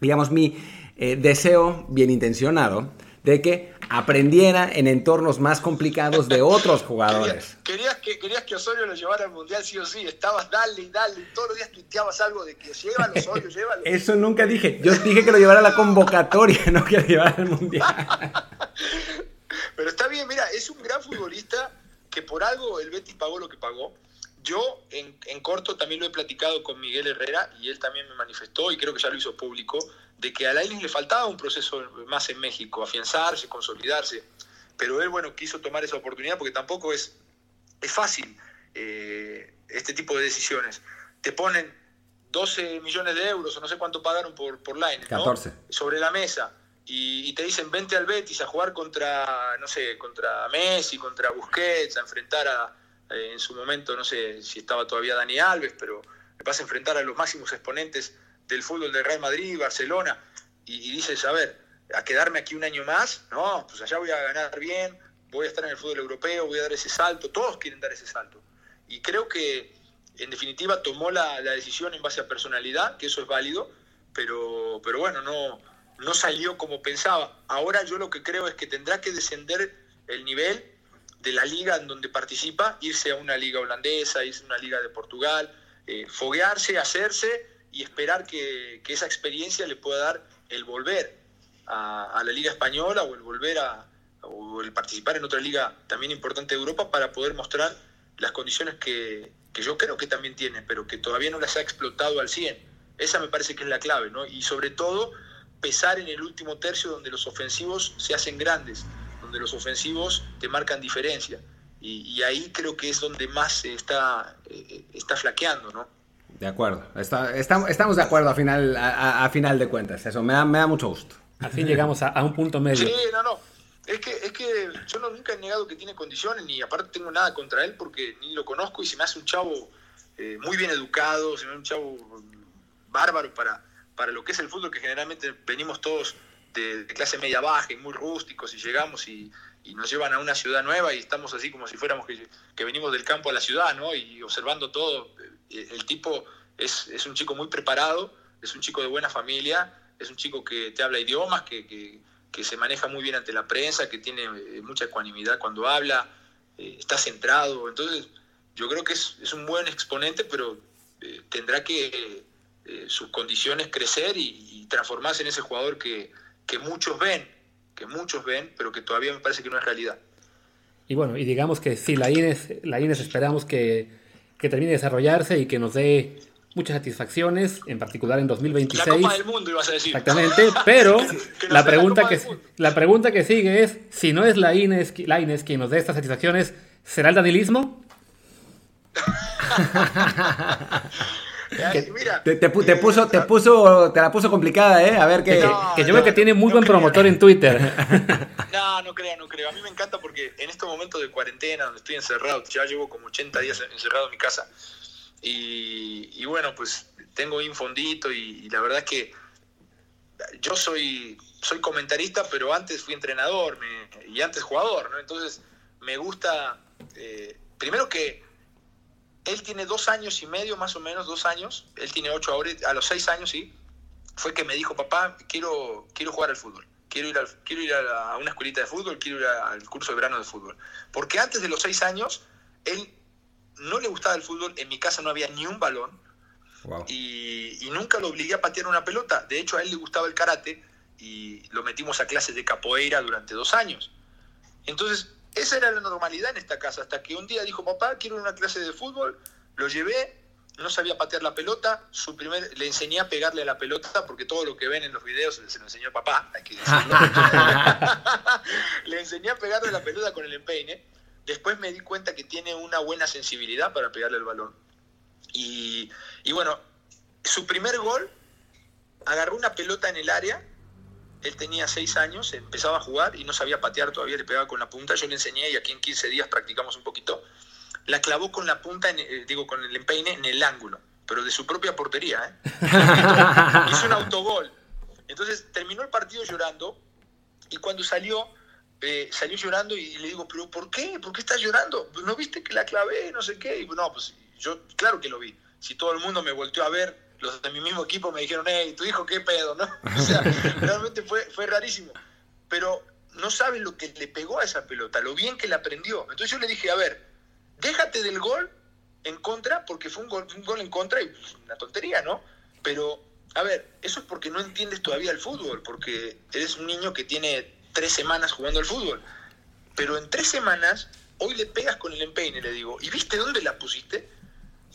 digamos, mi eh, deseo bien intencionado de que aprendiera en entornos más complicados de otros jugadores. Querías, que, querías que Osorio lo llevara al Mundial sí o sí, estabas dale y dale, y todos los días tuiteabas algo de que llévalo Osorio, llévalo. Eso nunca dije, yo dije que lo llevara a la convocatoria, no que lo llevara al Mundial. Pero está bien, mira, es un gran futbolista que por algo el Betis pagó lo que pagó. Yo en, en, corto también lo he platicado con Miguel Herrera y él también me manifestó y creo que ya lo hizo público de que a Lainez le faltaba un proceso más en México, afianzarse, consolidarse. Pero él, bueno, quiso tomar esa oportunidad porque tampoco es, es fácil eh, este tipo de decisiones. Te ponen 12 millones de euros o no sé cuánto pagaron por, por Lainez, 14. sobre la mesa y, te dicen vente al Betis a jugar contra, no sé, contra Messi, contra Busquets, a enfrentar a, eh, en su momento, no sé si estaba todavía Dani Alves, pero vas a enfrentar a los máximos exponentes del fútbol de Real Madrid, Barcelona, y, dices, a ver, a quedarme aquí un año más, no, pues allá voy a ganar bien, voy a estar en el fútbol europeo, voy a dar ese salto, todos quieren dar ese salto. Y creo que, en definitiva, tomó la, decisión en base a personalidad, que eso es válido, pero, pero bueno, no, no salió como pensaba. Ahora yo lo que creo es que tendrá que descender el nivel de la liga en donde participa, irse a una liga holandesa, irse a una liga de Portugal, eh, foguearse, hacerse y esperar que, esa experiencia le pueda dar el volver a, la Liga Española o el volver a el participar en otra liga también importante de Europa para poder mostrar las condiciones que, yo creo que también tiene, pero que todavía no las ha explotado al 100. Esa me parece que es la clave, ¿no? Y sobre todo pesar en el último tercio donde los ofensivos se hacen grandes, donde los ofensivos te marcan diferencia. Y, ahí creo que es donde más está, eh, está flaqueando, ¿no? De acuerdo. estamos, de acuerdo a final, a, final de cuentas. Eso me da, me da mucho gusto. Al fin llegamos a, un punto medio. Sí, no, no. Es que, es que yo no, nunca he negado que tiene condiciones, ni aparte tengo nada contra él porque ni lo conozco y se me hace un chavo eh, muy bien educado, se me hace un chavo bárbaro para, para lo que es el fútbol, que generalmente venimos todos de, clase media baja y muy rústicos y llegamos y, nos llevan a una ciudad nueva y estamos así como si fuéramos que, que venimos del campo a la ciudad, ¿no? Y observando todo el tipo es, es, un chico muy preparado, es un chico de buena familia, es un chico que te habla idiomas, que, que, se maneja muy bien ante la prensa, que tiene eh, mucha ecuanimidad cuando habla, eh, está centrado. Entonces, yo creo que es, es un buen exponente, pero eh, tendrá que sus condiciones crecer y, transformarse en ese jugador que, que muchos ven, que muchos ven, pero que todavía me parece que no es realidad. Y bueno, y digamos que sí, la Ines, la Ines esperamos que que termine de desarrollarse y que nos dé muchas satisfacciones, en particular en 2026. La Copa del Mundo, ibas a decir. Exactamente, pero la, pregunta que, la pregunta que sigue es, si no es la Ines, la Ines quien nos dé estas satisfacciones, ¿será el danilismo? te, te, puso, te puso, te la puso complicada, ¿eh? A ver. Que, yo veo que tiene muy buen promotor en Twitter. No, no creo, no creo. A mí me encanta porque en estos momentos de cuarentena, donde estoy encerrado, ya llevo como 80 días encerrado en mi casa. Y, bueno, pues tengo un fondito y, la verdad es que yo soy, soy comentarista, pero antes fui entrenador y antes jugador, ¿no? Entonces me gusta, eh, primero que él tiene dos años y medio, más o menos, dos años, él tiene ocho ahora, a los seis años, sí, fue que me dijo, papá, quiero, quiero jugar al fútbol quiero ir, quiero ir a, una escuelita de fútbol, quiero ir al curso de verano de fútbol. Porque antes de los seis años, él no le gustaba el fútbol, en mi casa no había ni un balón y, nunca lo obligué a patear una pelota. De hecho, a él le gustaba el karate y lo metimos a clases de capoeira durante dos años. Entonces, esa era la normalidad en esta casa, hasta que un día dijo, papá, quiero una clase de fútbol, lo llevé, no sabía patear la pelota, su primer, le enseñé a pegarle a la pelota, porque todo lo que ven en los videos se lo enseñó papá, hay que decirlo. le enseñé a pegarle la pelota con el empeine, después me di cuenta que tiene una buena sensibilidad para pegarle el balón. Y, y bueno, su primer gol, agarró una pelota en el área, él tenía seis años, empezaba a jugar y no sabía patear todavía, le pegaba con la punta, yo le enseñé y aquí en 15 días practicamos un poquito la clavó con la punta, eh, digo, con el empeine en el ángulo, pero de su propia portería. ¿eh? Hizo un autogol. Entonces terminó el partido llorando y cuando salió eh, salió llorando y le digo, pero ¿por qué? ¿Por qué estás llorando? ¿No viste que la clavé? No sé qué. Y no, pues yo, claro que lo vi. Si todo el mundo me volteó a ver, los de mi mismo equipo me dijeron, hey, tu hijo qué pedo, ¿no? O sea, realmente fue, fue rarísimo. Pero no saben lo que le pegó a esa pelota, lo bien que la aprendió. Entonces yo le dije, a ver, déjate del gol en contra, porque fue un gol, un gol en contra y una tontería, ¿no? Pero, a ver, eso es porque no entiendes todavía el fútbol, porque eres un niño que tiene tres semanas jugando al fútbol. Pero en tres semanas, hoy le pegas con el empeine, le digo, ¿y viste dónde la pusiste?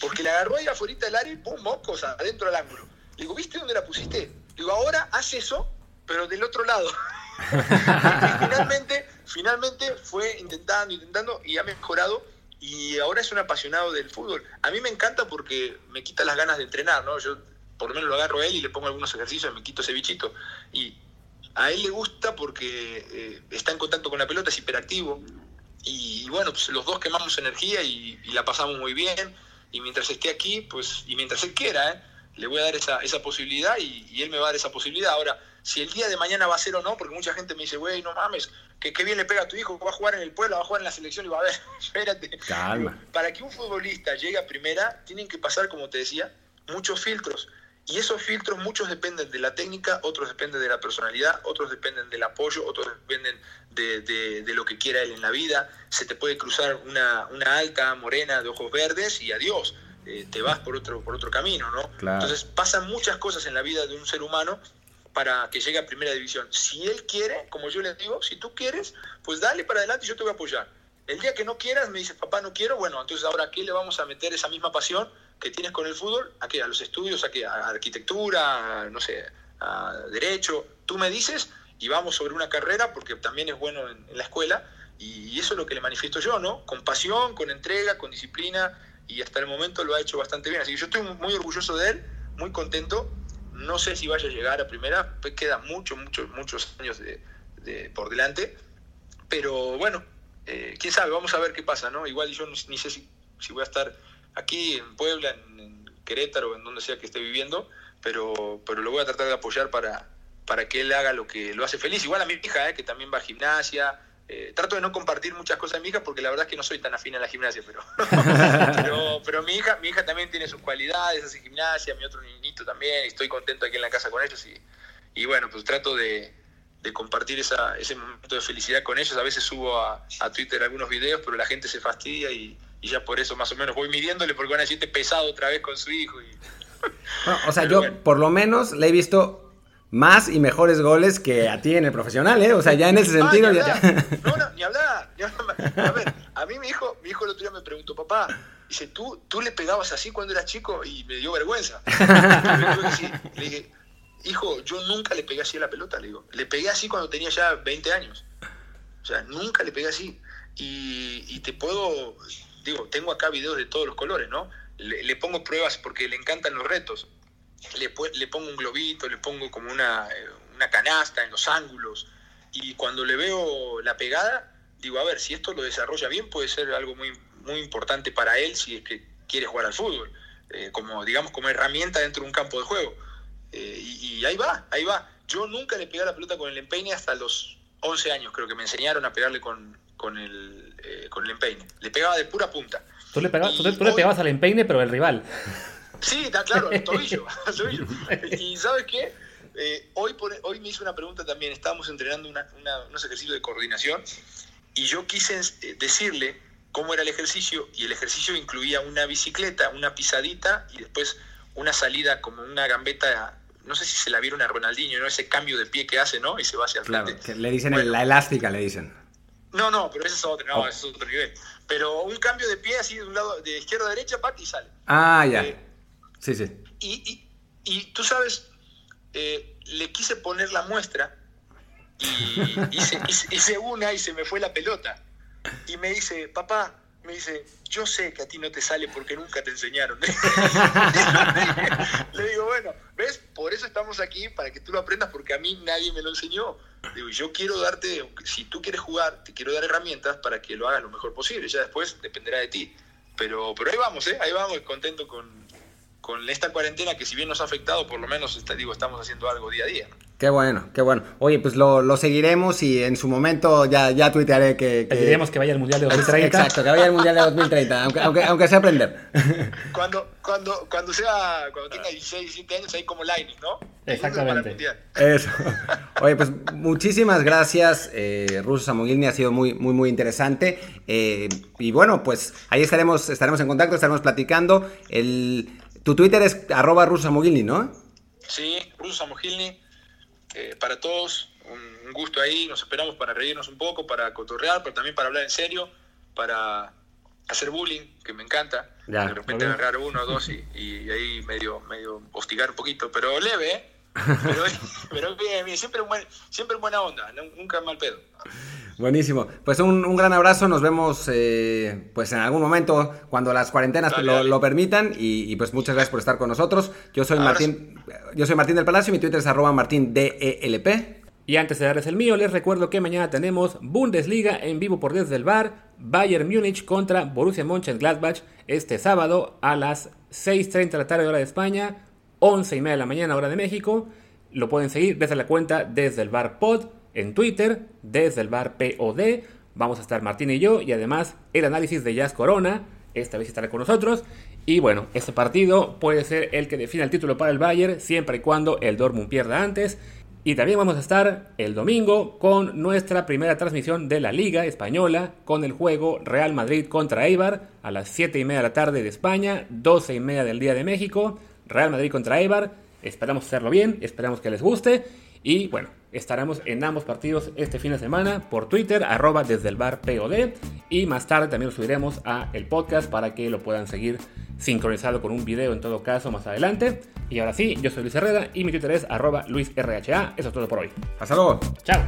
Porque la agarró ahí afuera del área y pum, mocos, adentro del ángulo. Le digo, ¿viste dónde la pusiste? Le digo, ahora haz eso, pero del otro lado. y finalmente, finalmente fue intentando, intentando y ha mejorado y ahora es un apasionado del fútbol. A mí me encanta porque me quita las ganas de entrenar, ¿no? Yo por lo menos lo agarro a él y le pongo algunos ejercicios y me quito ese bichito. Y a él le gusta porque eh, está en contacto con la pelota, es hiperactivo. Y, bueno, pues los dos quemamos energía y, la pasamos muy bien. Y mientras esté aquí, pues, y mientras él quiera, ¿eh? le voy a dar esa, esa posibilidad y, y, él me va a dar esa posibilidad. Ahora, si el día de mañana va a ser o no, porque mucha gente me dice, güey, no mames, que qué bien le pega a tu hijo, va a jugar en el pueblo, va a jugar en la selección y va a ver, espérate. Calma. Para que un futbolista llegue a primera, tienen que pasar, como te decía, muchos filtros. Y esos filtros, muchos dependen de la técnica, otros dependen de la personalidad, otros dependen del apoyo, otros dependen de, de, lo que quiera él en la vida. Se te puede cruzar una, una alta morena de ojos verdes y adiós. Eh, te vas por otro, por otro camino, ¿no? Entonces pasan muchas cosas en la vida de un ser humano para que llegue a primera división. Si él quiere, como yo le digo, si tú quieres, pues dale para adelante y yo te voy a apoyar. El día que no quieras, me dices, papá, no quiero, bueno, entonces ahora, ¿qué le vamos a meter esa misma pasión que tienes con el fútbol? ¿A qué? ¿A los estudios? ¿A qué? ¿A arquitectura? no sé, a derecho? Tú me dices y vamos sobre una carrera porque también es bueno en, la escuela y eso es lo que le manifiesto yo, ¿no? Con pasión, con entrega, con disciplina y hasta el momento lo ha hecho bastante bien. Así que yo estoy muy orgulloso de él, muy contento no sé si vaya a llegar a primera, pues queda muchos, muchos, muchos años de, por delante. Pero bueno, eh, quién sabe, vamos a ver qué pasa, ¿no? Igual yo ni, sé si, voy a estar aquí en Puebla, en, Querétaro, en donde sea que esté viviendo, pero, pero lo voy a tratar de apoyar para, para que él haga lo que lo hace feliz. Igual a mi hija, ¿eh? que también va a gimnasia, eh, trato de no compartir muchas cosas de mi hija porque la verdad es que no soy tan afín a la gimnasia, pero, pero, mi, hija, mi hija también tiene sus cualidades, hace gimnasia, mi otro niñito también, y estoy contento aquí en la casa con ellos y, y bueno, pues trato de, de compartir ese momento de felicidad con ellos. A veces subo a Twitter algunos videos, pero la gente se fastidia y, y, ya por eso más o menos voy midiéndole porque van a decirte pesado otra vez con su hijo. Y... o sea, yo por lo menos le he visto más y mejores goles que a ti en el profesional, ¿eh? O sea, ya en ese sentido... ni ya, No, no, ni hablar. A ver, a mí mi hijo, mi hijo el otro día me preguntó, papá, dice, ¿tú, tú le pegabas así cuando eras chico y me dio vergüenza. le dije, hijo, yo nunca le pegué así a la pelota, le digo. Le pegué así cuando tenía ya 20 años. O sea, nunca le pegué así. Y, y te puedo, digo, tengo acá videos de todos los colores, ¿no? Le, pongo pruebas porque le encantan los retos le, le pongo un globito, le pongo como una, eh, una canasta en los ángulos y cuando le veo la pegada, digo, a ver, si esto lo desarrolla bien puede ser algo muy, muy importante para él si es que quiere jugar al fútbol, eh, como digamos como herramienta dentro de un campo de juego. Eh, y, ahí va, ahí va. Yo nunca le pegué la pelota con el empeine hasta los 11 años, creo que me enseñaron a pegarle con, con, el, con el empeine. Le pegaba de pura punta. Tú le, pegabas, tú, le pegabas al empeine, pero el rival. Sí, está claro, el tobillo. y ¿sabes qué? Eh, hoy, hoy me hizo una pregunta también, estábamos entrenando unos ejercicios de coordinación y yo quise eh, decirle cómo era el ejercicio y el ejercicio incluía una bicicleta, una pisadita y después una salida como una gambeta, no sé si se la vieron a Ronaldinho, ¿no? Ese cambio de pie que hace, ¿no? Y se va hacia el claro, Que le dicen la elástica, le dicen. No, no, pero ese es otro, no, oh. es otro nivel. Pero un cambio de pie así de un lado, de izquierda a derecha, pat y sale. Ah, ya. Eh, Sí, sí. Y, y, tú sabes, eh, le quise poner la muestra y hice, una y se me fue la pelota. Y me dice, papá, me dice, yo sé que a ti no te sale porque nunca te enseñaron. Le digo, bueno, ¿ves? Por eso estamos aquí, para que tú lo aprendas, porque a mí nadie me lo enseñó. Digo, yo quiero darte, si tú quieres jugar, te quiero dar herramientas para que lo hagas lo mejor posible. Ya después dependerá de ti. Pero, pero ahí vamos, ¿eh? Ahí vamos, contento con, con esta cuarentena que si bien nos ha afectado, por lo menos digo, estamos haciendo algo día a día. Qué bueno, qué bueno. Oye, pues lo, seguiremos y en su momento ya, ya tuitearé que... que... que vaya al Mundial de 2030. Exacto, que vaya al Mundial de 2030, aunque, aunque, aunque sea aprender. Cuando, cuando, cuando sea, cuando tenga 16, 17 años, ahí como Lightning, ¿no? Exactamente. Eso. Oye, pues muchísimas gracias, eh, Russo Samogilni, ha sido muy, muy, muy interesante. Eh, y bueno, pues ahí estaremos, estaremos en contacto, estaremos platicando. El, tu Twitter es arroba Russo Samogilni, ¿no? Sí, Russo Samogilni eh, para todos, un, gusto ahí, nos esperamos para reírnos un poco, para cotorrear, pero también para hablar en serio, para hacer bullying, que me encanta, de repente agarrar uno o dos y, ahí medio, medio hostigar un poquito, pero leve, ¿eh? pero, bien, siempre, siempre en buena onda, nunca mal pedo. Buenísimo. Pues un, gran abrazo. Nos vemos eh, pues en algún momento cuando las cuarentenas lo, permitan. Y, pues muchas gracias por estar con nosotros. Yo soy Martín. Yo soy Martín del Palacio. Mi Twitter es arroba martindelp. Y antes de darles el mío, les recuerdo que mañana tenemos Bundesliga en vivo por Desde el Bar, Bayern Múnich contra Borussia Mönchengladbach este sábado a las 6.30 de la tarde hora de España, 11 y media de la mañana hora de México. Lo pueden seguir desde la cuenta Desde el Bar Pod en Twitter, desde el bar POD. Vamos a estar Martín y yo y además el análisis de Jazz Corona. Esta vez estará con nosotros. Y bueno, este partido puede ser el que defina el título para el Bayern siempre y cuando el Dortmund pierda antes. Y también vamos a estar el domingo con nuestra primera transmisión de la Liga Española con el juego Real Madrid contra Eibar a las 7 y media de la tarde de España, 12 y media del día de México. Real Madrid contra Eibar. Esperamos hacerlo bien, esperamos que les guste. Y bueno, estaremos en ambos partidos este fin de semana por Twitter, arroba desde el bar POD. Y más tarde también lo subiremos a el podcast para que lo puedan seguir sincronizado con un video en todo caso más adelante. Y ahora sí, yo soy Luis Herrera y mi Twitter es arroba LuisRHA. Eso es todo por hoy. Hasta luego. Chao.